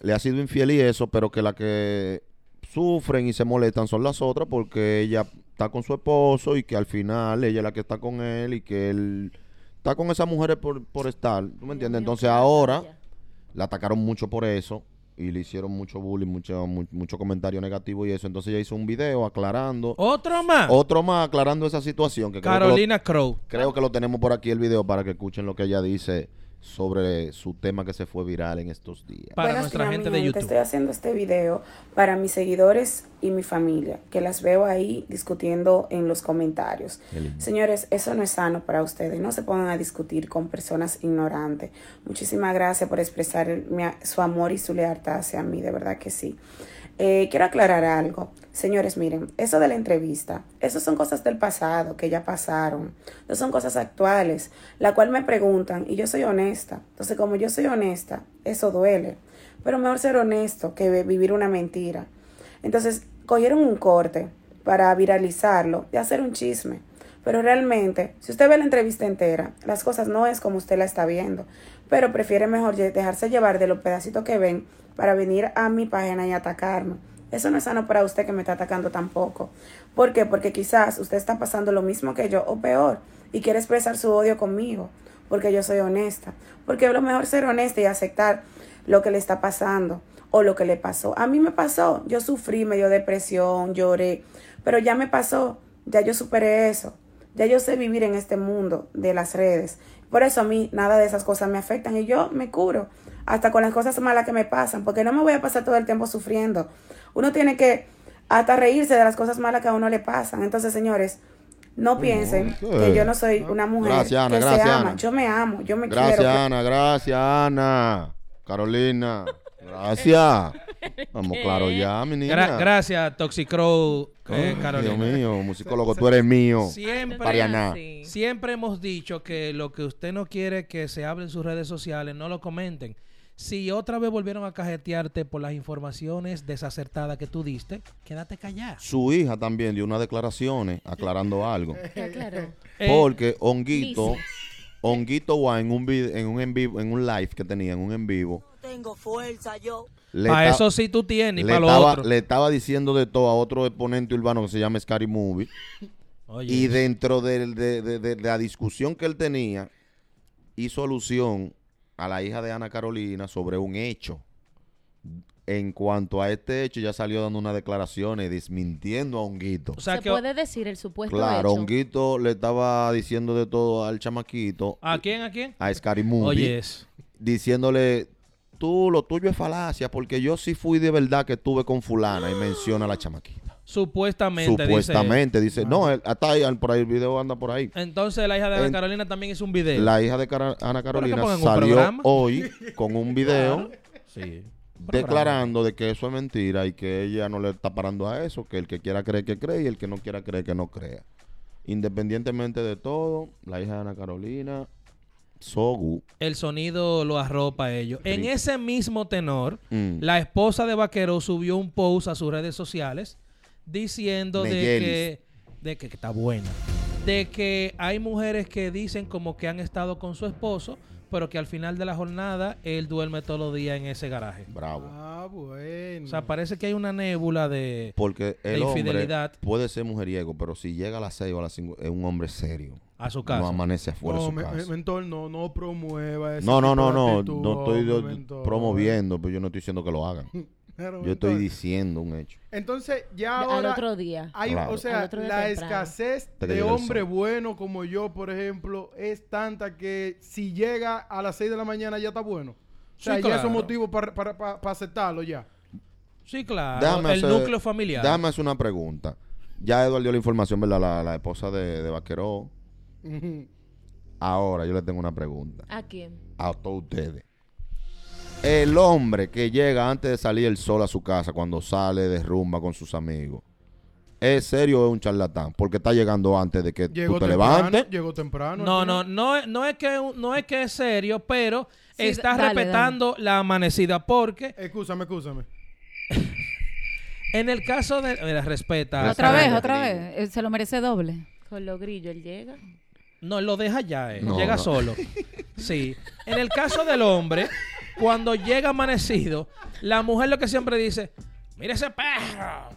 le ha sido infiel y eso, pero que la que sufren y se molestan son las otras porque ella está con su esposo y que al final ella es la que está con él y que él está con esas mujeres por, por estar, ¿tú me entiendes? Entonces ahora la atacaron mucho por eso y le hicieron mucho bullying, mucho, mu- mucho comentario negativo y eso. Entonces ella hizo un video aclarando, Otro más. otro más aclarando esa situación. Que creo que lo- Carolina Crow. Creo que lo tenemos por aquí el video para que escuchen lo que ella dice sobre su tema que se fue viral en estos días. Para nuestra gente de YouTube. Estoy haciendo este video para mis seguidores y mi familia, que las veo ahí discutiendo en los comentarios. Señores, eso no es sano para ustedes. No se pongan a discutir con personas ignorantes. Muchísimas gracias por expresar el- mi su amor y su lealtad hacia mí, de verdad que sí. Eh, quiero aclarar algo. Señores, miren, eso de la entrevista, eso son cosas del pasado que ya pasaron. No son cosas actuales, la cual me preguntan y yo soy honesta. Entonces, como yo soy honesta, eso duele. Pero mejor ser honesto que vi- vivir una mentira. Entonces, cogieron un corte para viralizarlo y hacer un chisme. Pero realmente, si usted ve la entrevista entera, las cosas no es como usted la está viendo. Pero prefiere mejor dejarse llevar de los pedacitos que ven para venir a mi página y atacarme. Eso no es sano para usted que me está atacando tampoco. ¿Por qué? Porque quizás usted está pasando lo mismo que yo o peor y quiere expresar su odio conmigo porque yo soy honesta. Porque es lo mejor ser honesta y aceptar lo que le está pasando o lo que le pasó. A mí me pasó, yo sufrí, me dio depresión, lloré, pero ya me pasó, ya yo superé eso. Ya yo sé vivir en este mundo de las redes. Por eso a mí nada de esas cosas me afectan y yo me curo hasta con las cosas malas que me pasan, porque no me voy a pasar todo el tiempo sufriendo. Uno tiene que hasta reírse de las cosas malas que a uno le pasan. Entonces, señores, no piensen ¿qué? que yo no soy una mujer Gracias, Ana, que se gracias, ama. Ana. Yo me amo, yo me Gracias, quiero. Ana. Gracias, Ana. Carolina. Gracias. <laughs> Vamos claro ya, mi niña. Gra- gracias, Toxicrow, eh, Oh, Carolina. Dios mío, musicólogo, <laughs> tú eres mío. Siempre, Parianá. siempre hemos dicho que lo que usted no quiere que se hable en sus redes sociales, no lo comenten. Si otra vez volvieron a cajetearte por las informaciones desacertadas que tú diste, quédate callado. Su hija también dio unas declaraciones aclarando algo. <laughs> ¿Qué aclaró? Porque Honguito. Honguito va en un vid- en un en vivo, en un live que tenía, en un en vivo. Tengo fuerza yo. Para eso sí tú tienes, y le para lo estaba, otro. le estaba diciendo de todo a otro exponente urbano que se llama Scary Movie. Oye, y dentro del- de, de- de- de la discusión que él tenía, hizo alusión a la hija de Ana Carolina sobre un hecho. En cuanto a este hecho, ya salió dando unas declaraciones desmintiendo a Honguito. o sea Se que puede decir el supuesto Claro, hecho. Honguito le estaba diciendo de todo al chamaquito, ¿a quién? ¿A quién? a Scary Movie, Oye, diciéndole, tú, lo tuyo es falacia, porque yo sí fui de verdad que estuve con fulana, y menciona a la chamaquita. Supuestamente, Supuestamente, dice, no, él- hasta ahí, por ahí, el video anda por ahí. Entonces la hija de Ana En- Carolina también hizo un video. La hija de Ana Carolina salió hoy con un video Sí. <laughs> declarando de que eso es mentira y que ella no le está parando a eso, que el que quiera creer que cree y el que no quiera creer que no crea. Independientemente de todo, la hija de Ana Carolina, Sogu, El sonido lo arropa a ellos. En ese mismo tenor, Mm. la esposa de Vaquero subió un post a sus redes sociales diciendo de que, de que, que está buena. De que hay mujeres que dicen como que han estado con su esposo, pero que al final de la jornada él duerme todos los días en ese garaje. bravo. Ah, bueno. O sea, parece que hay una nébula de, Porque de el hombre infidelidad puede ser mujeriego, pero si llega a las 6 o a las 5 es un hombre serio. a su casa. No amanece afuera no, de su me- casa. me- mentor, no, no promueva ese No, no, tipo no, de no, actitud, no estoy hombre, promoviendo, pero yo no estoy diciendo que lo hagan. <laughs> Yo estoy diciendo un hecho. Entonces, ya Al ahora otro día. hay, Claro. o sea, Al otro día la temprano. escasez de el hombre sol. bueno como yo, por ejemplo, es tanta que si llega a las 6 de la mañana ya está bueno. O sea, Sí, ya es claro. un motivo para, para, para, para aceptarlo ya. Sí, claro. Déjame el hacer- núcleo familiar. Déjame hacer una pregunta. Ya Eduardo dio la información, ¿verdad? La, la esposa de, de Vaqueró. <laughs> Ahora yo le tengo una pregunta. ¿A quién? A todos ustedes. El hombre que llega antes de salir el sol a su casa, cuando sale de rumba con sus amigos, ¿es serio o es un charlatán? Porque está llegando antes de que Llegó tú te temprano, levantes. llegó temprano. No, no, no, es- no es que no es que es serio, pero Sí, está dale, respetando la amanecida porque Escúchame, escúchame. <laughs> en el caso de mira, respeta Otra vez, otra vez. Eh, Se lo merece doble. Con los grillos él llega. No, lo deja ya, eh. No, llega no. solo. <laughs> Sí. En el caso del hombre, cuando llega amanecido, la mujer lo que siempre dice, mira ese perro.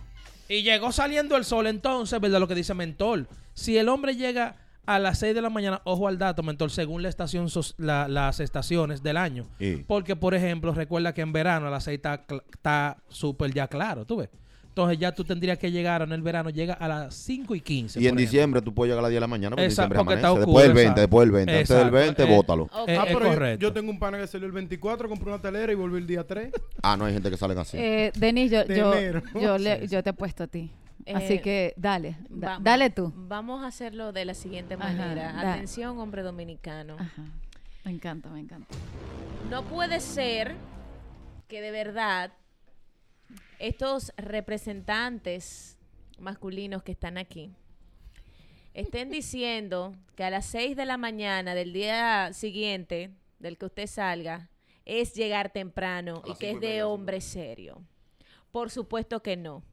Y llegó saliendo el sol, entonces, ¿verdad? Lo que dice Mentor. Si el hombre llega a las 6 de la mañana, ojo al dato, Mentor, según la estación, la- las estaciones del año. Sí. Porque, por ejemplo, recuerda que en verano a las 6 está cl- está súper ya claro, ¿tú ves? Entonces ya tú tendrías que llegar, en el verano llega a las 5 y 15. Y en ejemplo. diciembre tú puedes llegar a las 10 de la mañana, porque en Exacto, diciembre porque está oscuro, Después del 20, exacto. después del 20. Antes del Exacto, 20, eh, bótalo. Ok. Eh, ah, es pero yo- correcto. Yo, tengo un pana que salió el 24, compró una telera y volvió el día 3. <laughs> Ah, no hay gente que salen así. Eh, Denis, yo, De yo, yo, <laughs> le- yo te he puesto a ti. Así Eh, que dale, da- Vamos- dale tú. Vamos a hacerlo de la siguiente Ajá, manera. da. Atención, hombre dominicano. Ajá. Me encanta, me encanta. No puede ser que de verdad estos representantes masculinos que están aquí estén diciendo que a las 6 de la mañana del día siguiente del que usted salga es llegar temprano y que es de hombre serio. Por supuesto que no.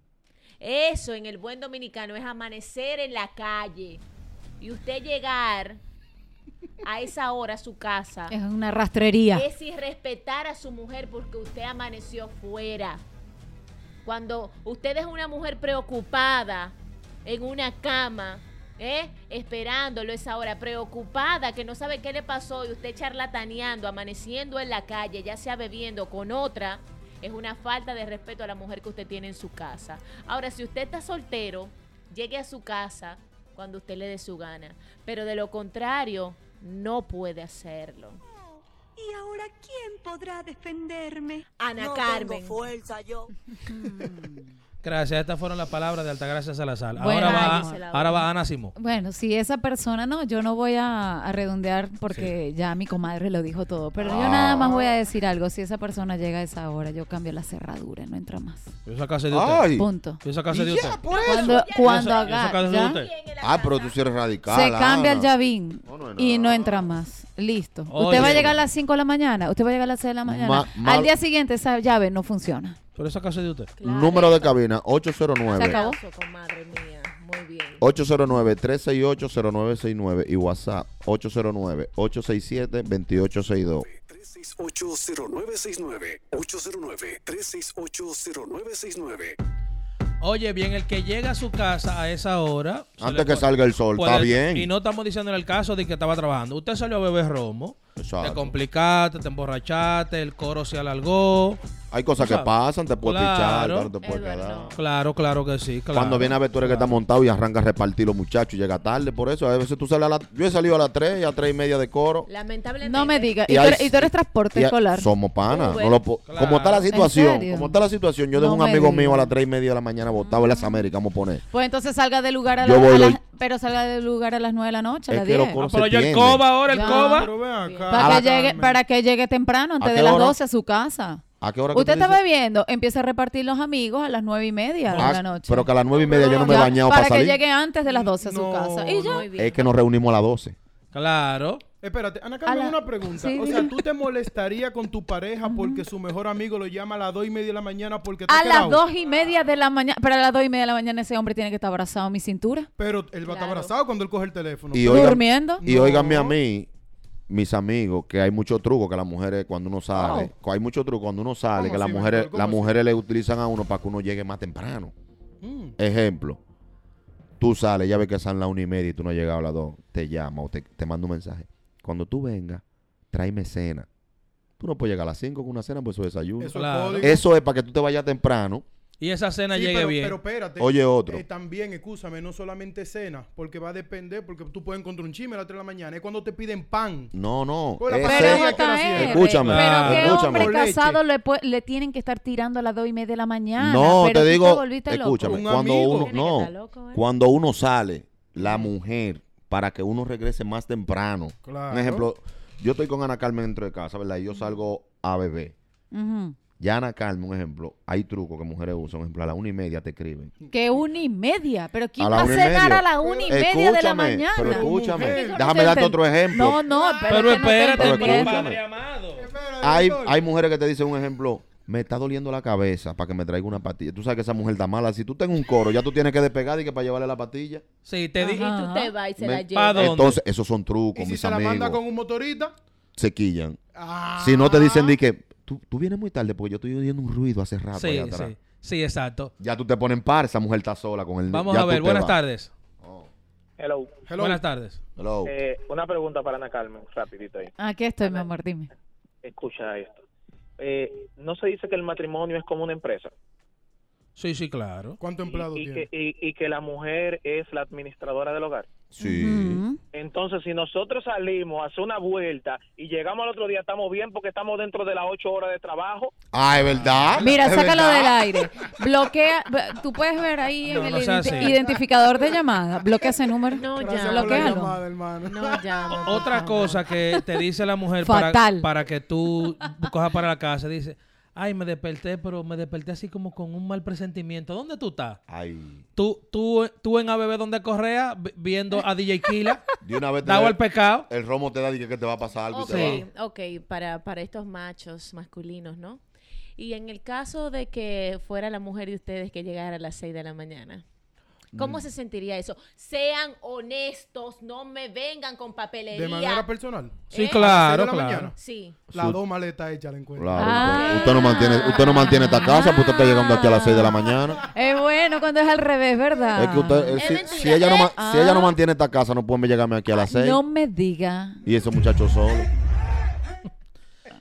Eso en el buen dominicano es amanecer en la calle y usted llegar a esa hora a su casa Es una rastrería. es irrespetar a su mujer porque usted amaneció fuera. Cuando usted es una mujer preocupada en una cama, ¿eh? esperándolo esa hora, preocupada que no sabe qué le pasó y usted charlataneando, amaneciendo en la calle, ya sea bebiendo con otra, es una falta de respeto a la mujer que usted tiene en su casa. Ahora, si usted está soltero, llegue a su casa cuando usted le dé su gana. Pero de lo contrario, no puede hacerlo. ¿Y ahora quién podrá defenderme? Ana no Carmen. tengo fuerza yo. <laughs> Gracias, estas fueron las palabras de Altagracia Salazar. Bueno, ahora, va, ahora va Ana Simón. Bueno, si esa persona, no, yo no voy a, a redondear porque ya mi comadre lo dijo todo, pero yo nada más voy a decir algo, si esa persona llega a esa hora, yo cambio la cerradura, y no entra más. Yo esa casa de usted. Ay. Punto. Yo esa casa de usted. ya, por eso. Cuando, cuando Yo esa- yo haga. Ah, pero tú sí eres radical. se cambia el llavín No, no es y no entra más. Listo. Oye. usted va a llegar a las 5 de la mañana, usted va a llegar a las 6 de la mañana. Ma- Al día siguiente esa llave no funciona. Pero esa casa de usted. Número de cabina Se 809 acabó. Aplauso, comadre mía. Muy bien. 809-368-0969 y WhatsApp 809-867-2862. 3680969. 809-3680969. Oye, bien, el que llega a su casa a esa hora. se Antes que salga el sol, está bien. Y no estamos diciendo en el caso de que estaba trabajando. Usted salió a beber romo. Exacto. Te complicaste, te emborrachaste, el coro se alargó. Hay cosas que pasan, te puedes Claro. pichar, claro, te puedes quedar. Claro, claro que sí. Claro. Cuando viene a ver tú eres que está montado y arranca a repartir los muchachos y llega tarde. Por eso, a veces tú sales a las... Yo he salido a las 3 y a 3 y media de coro. Lamentablemente. No me diga. Y Y, tú hay- eres, y tú eres transporte escolar. Somos panas. No po-. Como está la ¿En situación, como está la situación, yo dejo No un me amigo diga. mío a las 3 y media de la mañana botado en las Américas, vamos a poner. Pues entonces salga del lugar a, Yo la- voy a las- pero salga del lugar a las 9 de la noche, a Es las que 10. los coros Pero yo el coba ahora, el Ya. coba. Para que, llegue, para que llegue temprano, antes ¿A de las hora? 12 a su casa. ¿A qué hora que Usted está bebiendo, empieza a repartir los amigos a las 9 y media de Ah, la noche. Pero que a las 9 y media yo no me he bañado para para, que llegue antes de las 12 a su No, casa. Y ya. Es que nos reunimos a las 12. Claro. Espérate, Ana Carmen, la- una pregunta. Sí, o sea. ¿tú te molestarías con tu pareja porque su mejor amigo lo llama a las 2 y media de la mañana porque está A las? 2 y media de la mañana, pero a las 2 y media de la mañana ese hombre tiene que estar abrazado a mi cintura. Pero él va a estar abrazado cuando él coge el teléfono. Y oigan, Durmiendo. y No. óiganme a mí, mis amigos, que hay mucho truco que las mujeres cuando uno sale, Oh. hay mucho truco cuando uno sale, ¿Cómo que las mujeres, las mujeres le utilizan a uno para que uno llegue más temprano. Mm. Ejemplo, tú sales, ya ves que son las una y media y tú no has llegado a las dos, te llama o te, te manda un mensaje. Cuando tú vengas, tráeme cena. Tú no puedes llegar a las 5 con una cena, pues eso es desayuno. Eso Claro. Eso es para que tú te vayas temprano. Y esa cena Sí, llegue pero, bien. pero espérate. Oye, otro. Eh, también, escúchame, no solamente cena, porque va a depender, porque tú puedes encontrar un chisme a las 3 de la mañana. Es cuando te piden pan. No, no. Pues es Escúchame, pero qué escúchame. hombre Por casado le, le tienen que estar tirando a las 2 y media de la mañana. No, pero te digo, loco. escúchame, Un cuando amigo. uno, no, loco, ¿eh? cuando uno sale, la mujer, para que uno regrese más temprano. Claro. Un ejemplo, yo estoy con Ana Carmen dentro de casa, ¿verdad? Y yo salgo a beber. Ujú. Ya Ana Carmen, un ejemplo, hay trucos que mujeres usan, un ejemplo, a la una y media te escriben. Que una y media. Pero ¿quién A va a cenar a la una y media de la mañana? pero escúchame, déjame te darte otro ejemplo. No, no, pero, Pero es que no espérate, Pero escúchame. Padre amado. Espérate, Hay, hay mujeres que te dicen un ejemplo, me está doliendo la cabeza para que me traiga una pastilla. Tú sabes que esa mujer está mala. Si tú tengas un coro, ya tú tienes que despegar y que para llevarle la pastilla. Sí, te Y dije. tú te vas y se Me- la ¿Pa' llevas. Entonces, esos son trucos, ¿Y si mis se la manda con un motorista? Se quillan. Ah. Si no te dicen di que tú, tú vienes muy tarde porque yo estoy oyendo un ruido hace rato Sí, allá atrás. sí. Sí, exacto. Ya tú te pones en par, esa mujer está sola con el Vamos ya a ver, buenas vas. tardes. Hello. Hello. Buenas tardes. Hello. Eh, una pregunta para Ana Carmen, rapidito ahí. Aquí estoy, mi amor, dime. Escucha esto. Eh, ¿No se dice que el matrimonio es como una empresa? Sí, sí, claro. ¿Cuántos empleados y, y tiene? que, y, y que la mujer es la administradora del hogar. Sí. Entonces, si nosotros salimos a hacer una vuelta y llegamos al otro día, estamos bien porque estamos dentro de las ocho horas de trabajo. Ah, es verdad. Mira, Es sácalo verdad. del aire. Bloquea. Tú puedes ver ahí en No, el identificador de llamada. Bloquea ese número. No Bloquéalo. llamada, hermano. No llama. Otra cosa que te dice la mujer para, Fatal. para que tú cojas para la casa, dice, ay, me desperté, pero me desperté así como con un mal presentimiento. ¿Dónde tú estás? Ay. Tú, tú, tú en ABB donde Correa, vi- viendo a DJ Kila, <laughs> De una vez te dado da- al pecado. el romo te da y que te va a pasar algo y Ok, te va. ok, para, para estos machos masculinos, ¿no? Y en el caso de que fuera la mujer de ustedes que llegara a las 6 de la mañana, Mm. ¿cómo se sentiría eso? Sean honestos, no me vengan con papelería. ¿De manera personal? Sí, ¿Eh? claro, ¿A las seis de la claro. mañana? Sí. Las dos maletas hechas la encuentro. Claro, Ah. usted, no mantiene, usted no mantiene esta casa, pues usted está llegando aquí a las 6 de la mañana. Es bueno cuando es al revés, ¿verdad? Es que usted, eh, Es si, mentira, si ella no, si ella no Ah. mantiene esta casa, no puede llegarme aquí a las 6. No me diga. Y ese muchacho solo.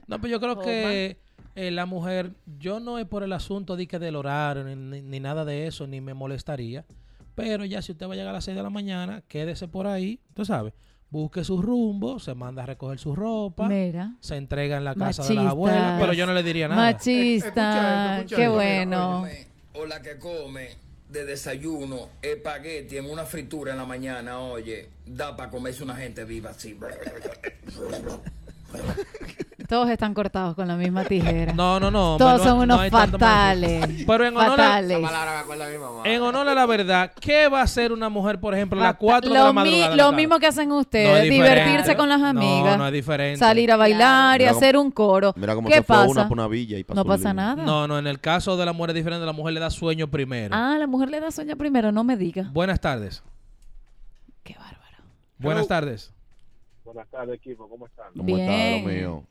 No, pero yo creo que eh, la mujer, yo no es por el asunto de que del horario ni, ni- ni nada de eso, ni me molestaría, Pero ya si usted va a llegar a las 6 de la mañana, quédese por ahí, tú sabes. Busque su rumbo, se manda a recoger su ropa, Mira. se entrega en la casa de las abuelas, pero yo no le diría nada. Machista, qué bueno. O la que come de desayuno espagueti en una fritura en la mañana, oye, da para comerse una gente viva así. Todos están cortados con la misma tijera. No, no, no. Todos no- son no unos fatales. Pero en honor, a, fatales. en honor a la verdad, ¿qué va a hacer una mujer, por ejemplo, a las 4 de la madrugada? lo la mismo que hacen No ustedes, es divertirse con las No, amigas. no es diferente. Salir a bailar y hacer un coro. Mira cómo ¿Qué se fue pasa? una por una villa y pasó no pasa nada. No, no, en el caso de la mujer es diferente, la mujer le da sueño primero. Ah, la mujer le da sueño primero, no me diga. Buenas tardes. Qué bárbaro. Buenas tardes. Buenas tardes, equipo. ¿Cómo están? ¿Cómo está, Bien. lo mío?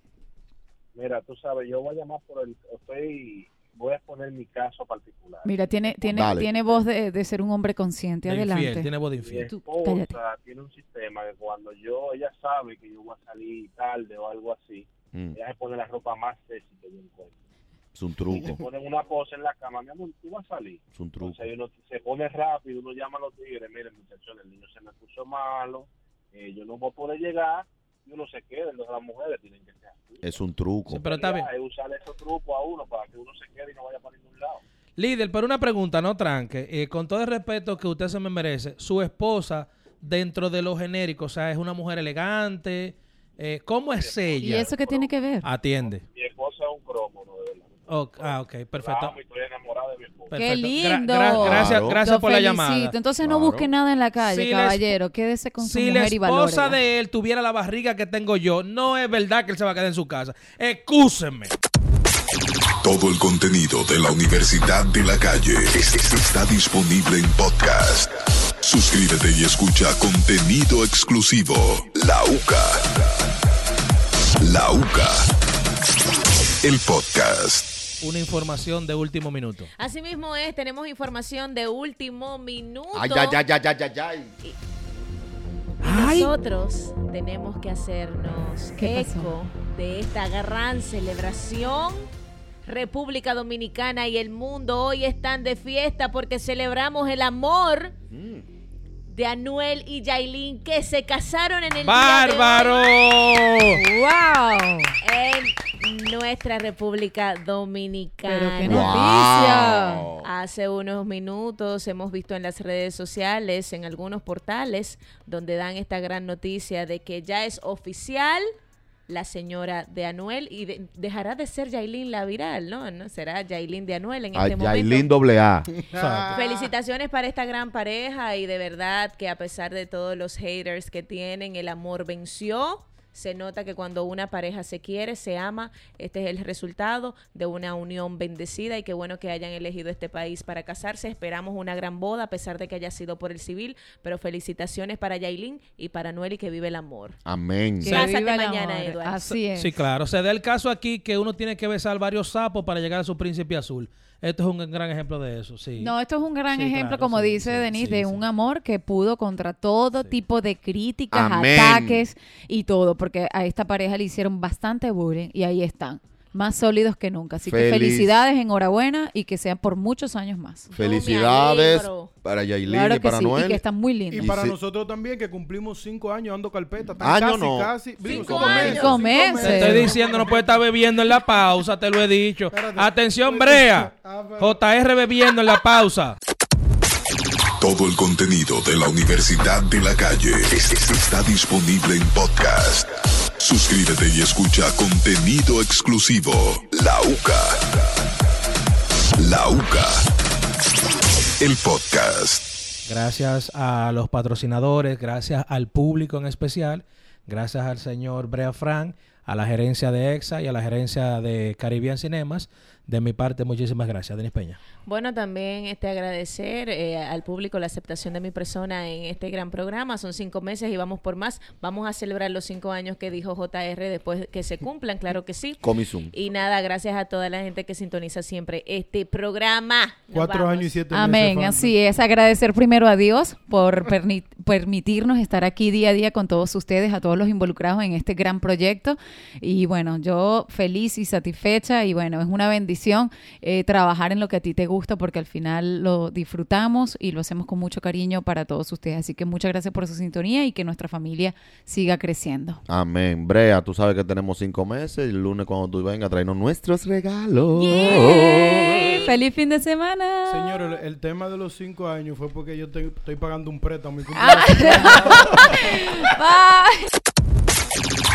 Mira, tú sabes, yo voy a llamar por el... Estoy... Voy a exponer mi caso particular. Mira, tiene, tiene, Dale. tiene voz de, de ser un hombre consciente. De Adelante. infiel, tiene voz de infiel. Tú, esposa cállate. tiene un sistema que cuando yo, ella sabe que yo voy a salir tarde o algo así, Mm, ella se pone la ropa más sexy que yo encuentro. es un Y se truco. ponen una pose en la cama, mi amor, tú vas a salir. Es un truco. Entonces uno se pone rápido, uno llama a los tigres, miren muchachos, el niño se me puso malo, eh, yo no voy a poder llegar, y uno se queda, entonces las mujeres tienen que ser así. Es un truco. Sí, pero está bien. Es usar esos trucos a uno para que uno se quede y no vaya para ningún lado. Líder, pero una pregunta, no tranque. Eh, con todo el respeto que usted se me merece, su esposa, dentro de lo genérico, o sea, es una mujer elegante. eh, ¿Cómo es ¿Y ella? eso qué tiene que ver? Atiende. Mi esposa es un cromo, ah, ok, La perfecto. amo y estoy enamorada de mi esposa. Qué perfecto. Lindo. gra- gracias, Claro. gracias Lo por la llamada. Entonces no busque nada en la calle, Si la caballero. Quédese con su Si la mujer y esposa valórela. de él tuviera la barriga que tengo yo, no es verdad que él se va a quedar en su casa. Excúsenme. Todo el contenido de la Universidad de la Calle es- es- está disponible en podcast. Suscríbete y escucha contenido exclusivo. La UCA. La UCA. El podcast. Una información de último minuto. Así mismo es, tenemos información de último minuto. Ay, ay, ay, ay, ay, ay, ay. Nosotros tenemos que hacernos eco de esta gran celebración. República Dominicana y el mundo hoy están de fiesta porque celebramos el amor Mm. De Anuel y Yailin que se casaron en el día de hoy ¡Bárbaro! ¡Wow! en nuestra República Dominicana. Pero qué Wow. noticia. Hace unos minutos hemos visto en las redes sociales, en algunos portales, donde dan esta gran noticia de que ya es oficial la señora de Anuel y de- dejará de ser Yailin la viral, ¿no? ¿no? Será Yailin de Anuel en Ay, este Yailin momento. doble A. <laughs> Exacto. <laughs> Felicitaciones para esta gran pareja y de verdad que a pesar de todos los haters que tienen, el amor venció. Se nota que cuando una pareja se quiere, se ama, este es el resultado de una unión bendecida y qué bueno que hayan elegido este país para casarse. Esperamos una gran boda a pesar de que haya sido por el civil, pero felicitaciones para Yailin y para Noel y que vive el amor. Amén. Que Cásate el mañana, amor. Eduardo. Así es. Sí, claro. Se da el caso aquí que uno tiene que besar varios sapos para llegar a su príncipe azul. Esto es un gran ejemplo de eso, sí. No, esto es un gran Sí, ejemplo, claro, como sí, dice sí, Denise, sí, de sí. un amor que pudo contra todo tipo de críticas, Amén. ataques y todo, porque a esta pareja le hicieron bastante bullying y ahí están, más sólidos que nunca. Así que felicidades, enhorabuena y que sean por muchos años más. Felicidades para Yailin Claro y que para sí, Noel. y que están muy lindos. Y para si- nosotros también, que cumplimos cinco años dando carpeta. tan Año casi, no. casi. Cinco años. Cinco meses. Te estoy diciendo, no puede estar bebiendo en la pausa, te lo he dicho. Espérate. Atención, Brea. Ah, JR bebiendo en la pausa. Todo el contenido de la Universidad de la Calle es- es- está disponible en podcast. Suscríbete y escucha contenido exclusivo. La UCA. La UCA. El podcast. Gracias a los patrocinadores, gracias al público en especial, gracias al señor Brea Frank, a la gerencia de EXA y a la gerencia de Caribbean Cinemas. De mi parte, muchísimas gracias, Denis Peña. Bueno, también este agradecer eh, al público la aceptación de mi persona en este gran programa. Son cinco meses y vamos por más. Vamos a celebrar los cinco años que dijo JR después que se cumplan, claro que sí. Comisum. Y nada, gracias a toda la gente que sintoniza siempre este programa. Nos Cuatro vamos. años y siete meses. Amén, así es. Agradecer primero a Dios por perni- permitirnos estar aquí día a día con todos ustedes, a todos los involucrados en este gran proyecto. Y bueno, yo feliz y satisfecha y bueno, es una bendición eh, trabajar en lo que a ti te gusta porque al final lo disfrutamos y lo hacemos con mucho cariño para todos ustedes. Así que muchas gracias por su sintonía y que nuestra familia siga creciendo. Amén. Brea, tú sabes que tenemos cinco meses. El lunes cuando tú vengas, traernos nuestros regalos. ¡Feliz fin de semana! Señor, el, el tema de los cinco años fue porque yo te- estoy pagando un préstamo. y Ah. <laughs> Bye.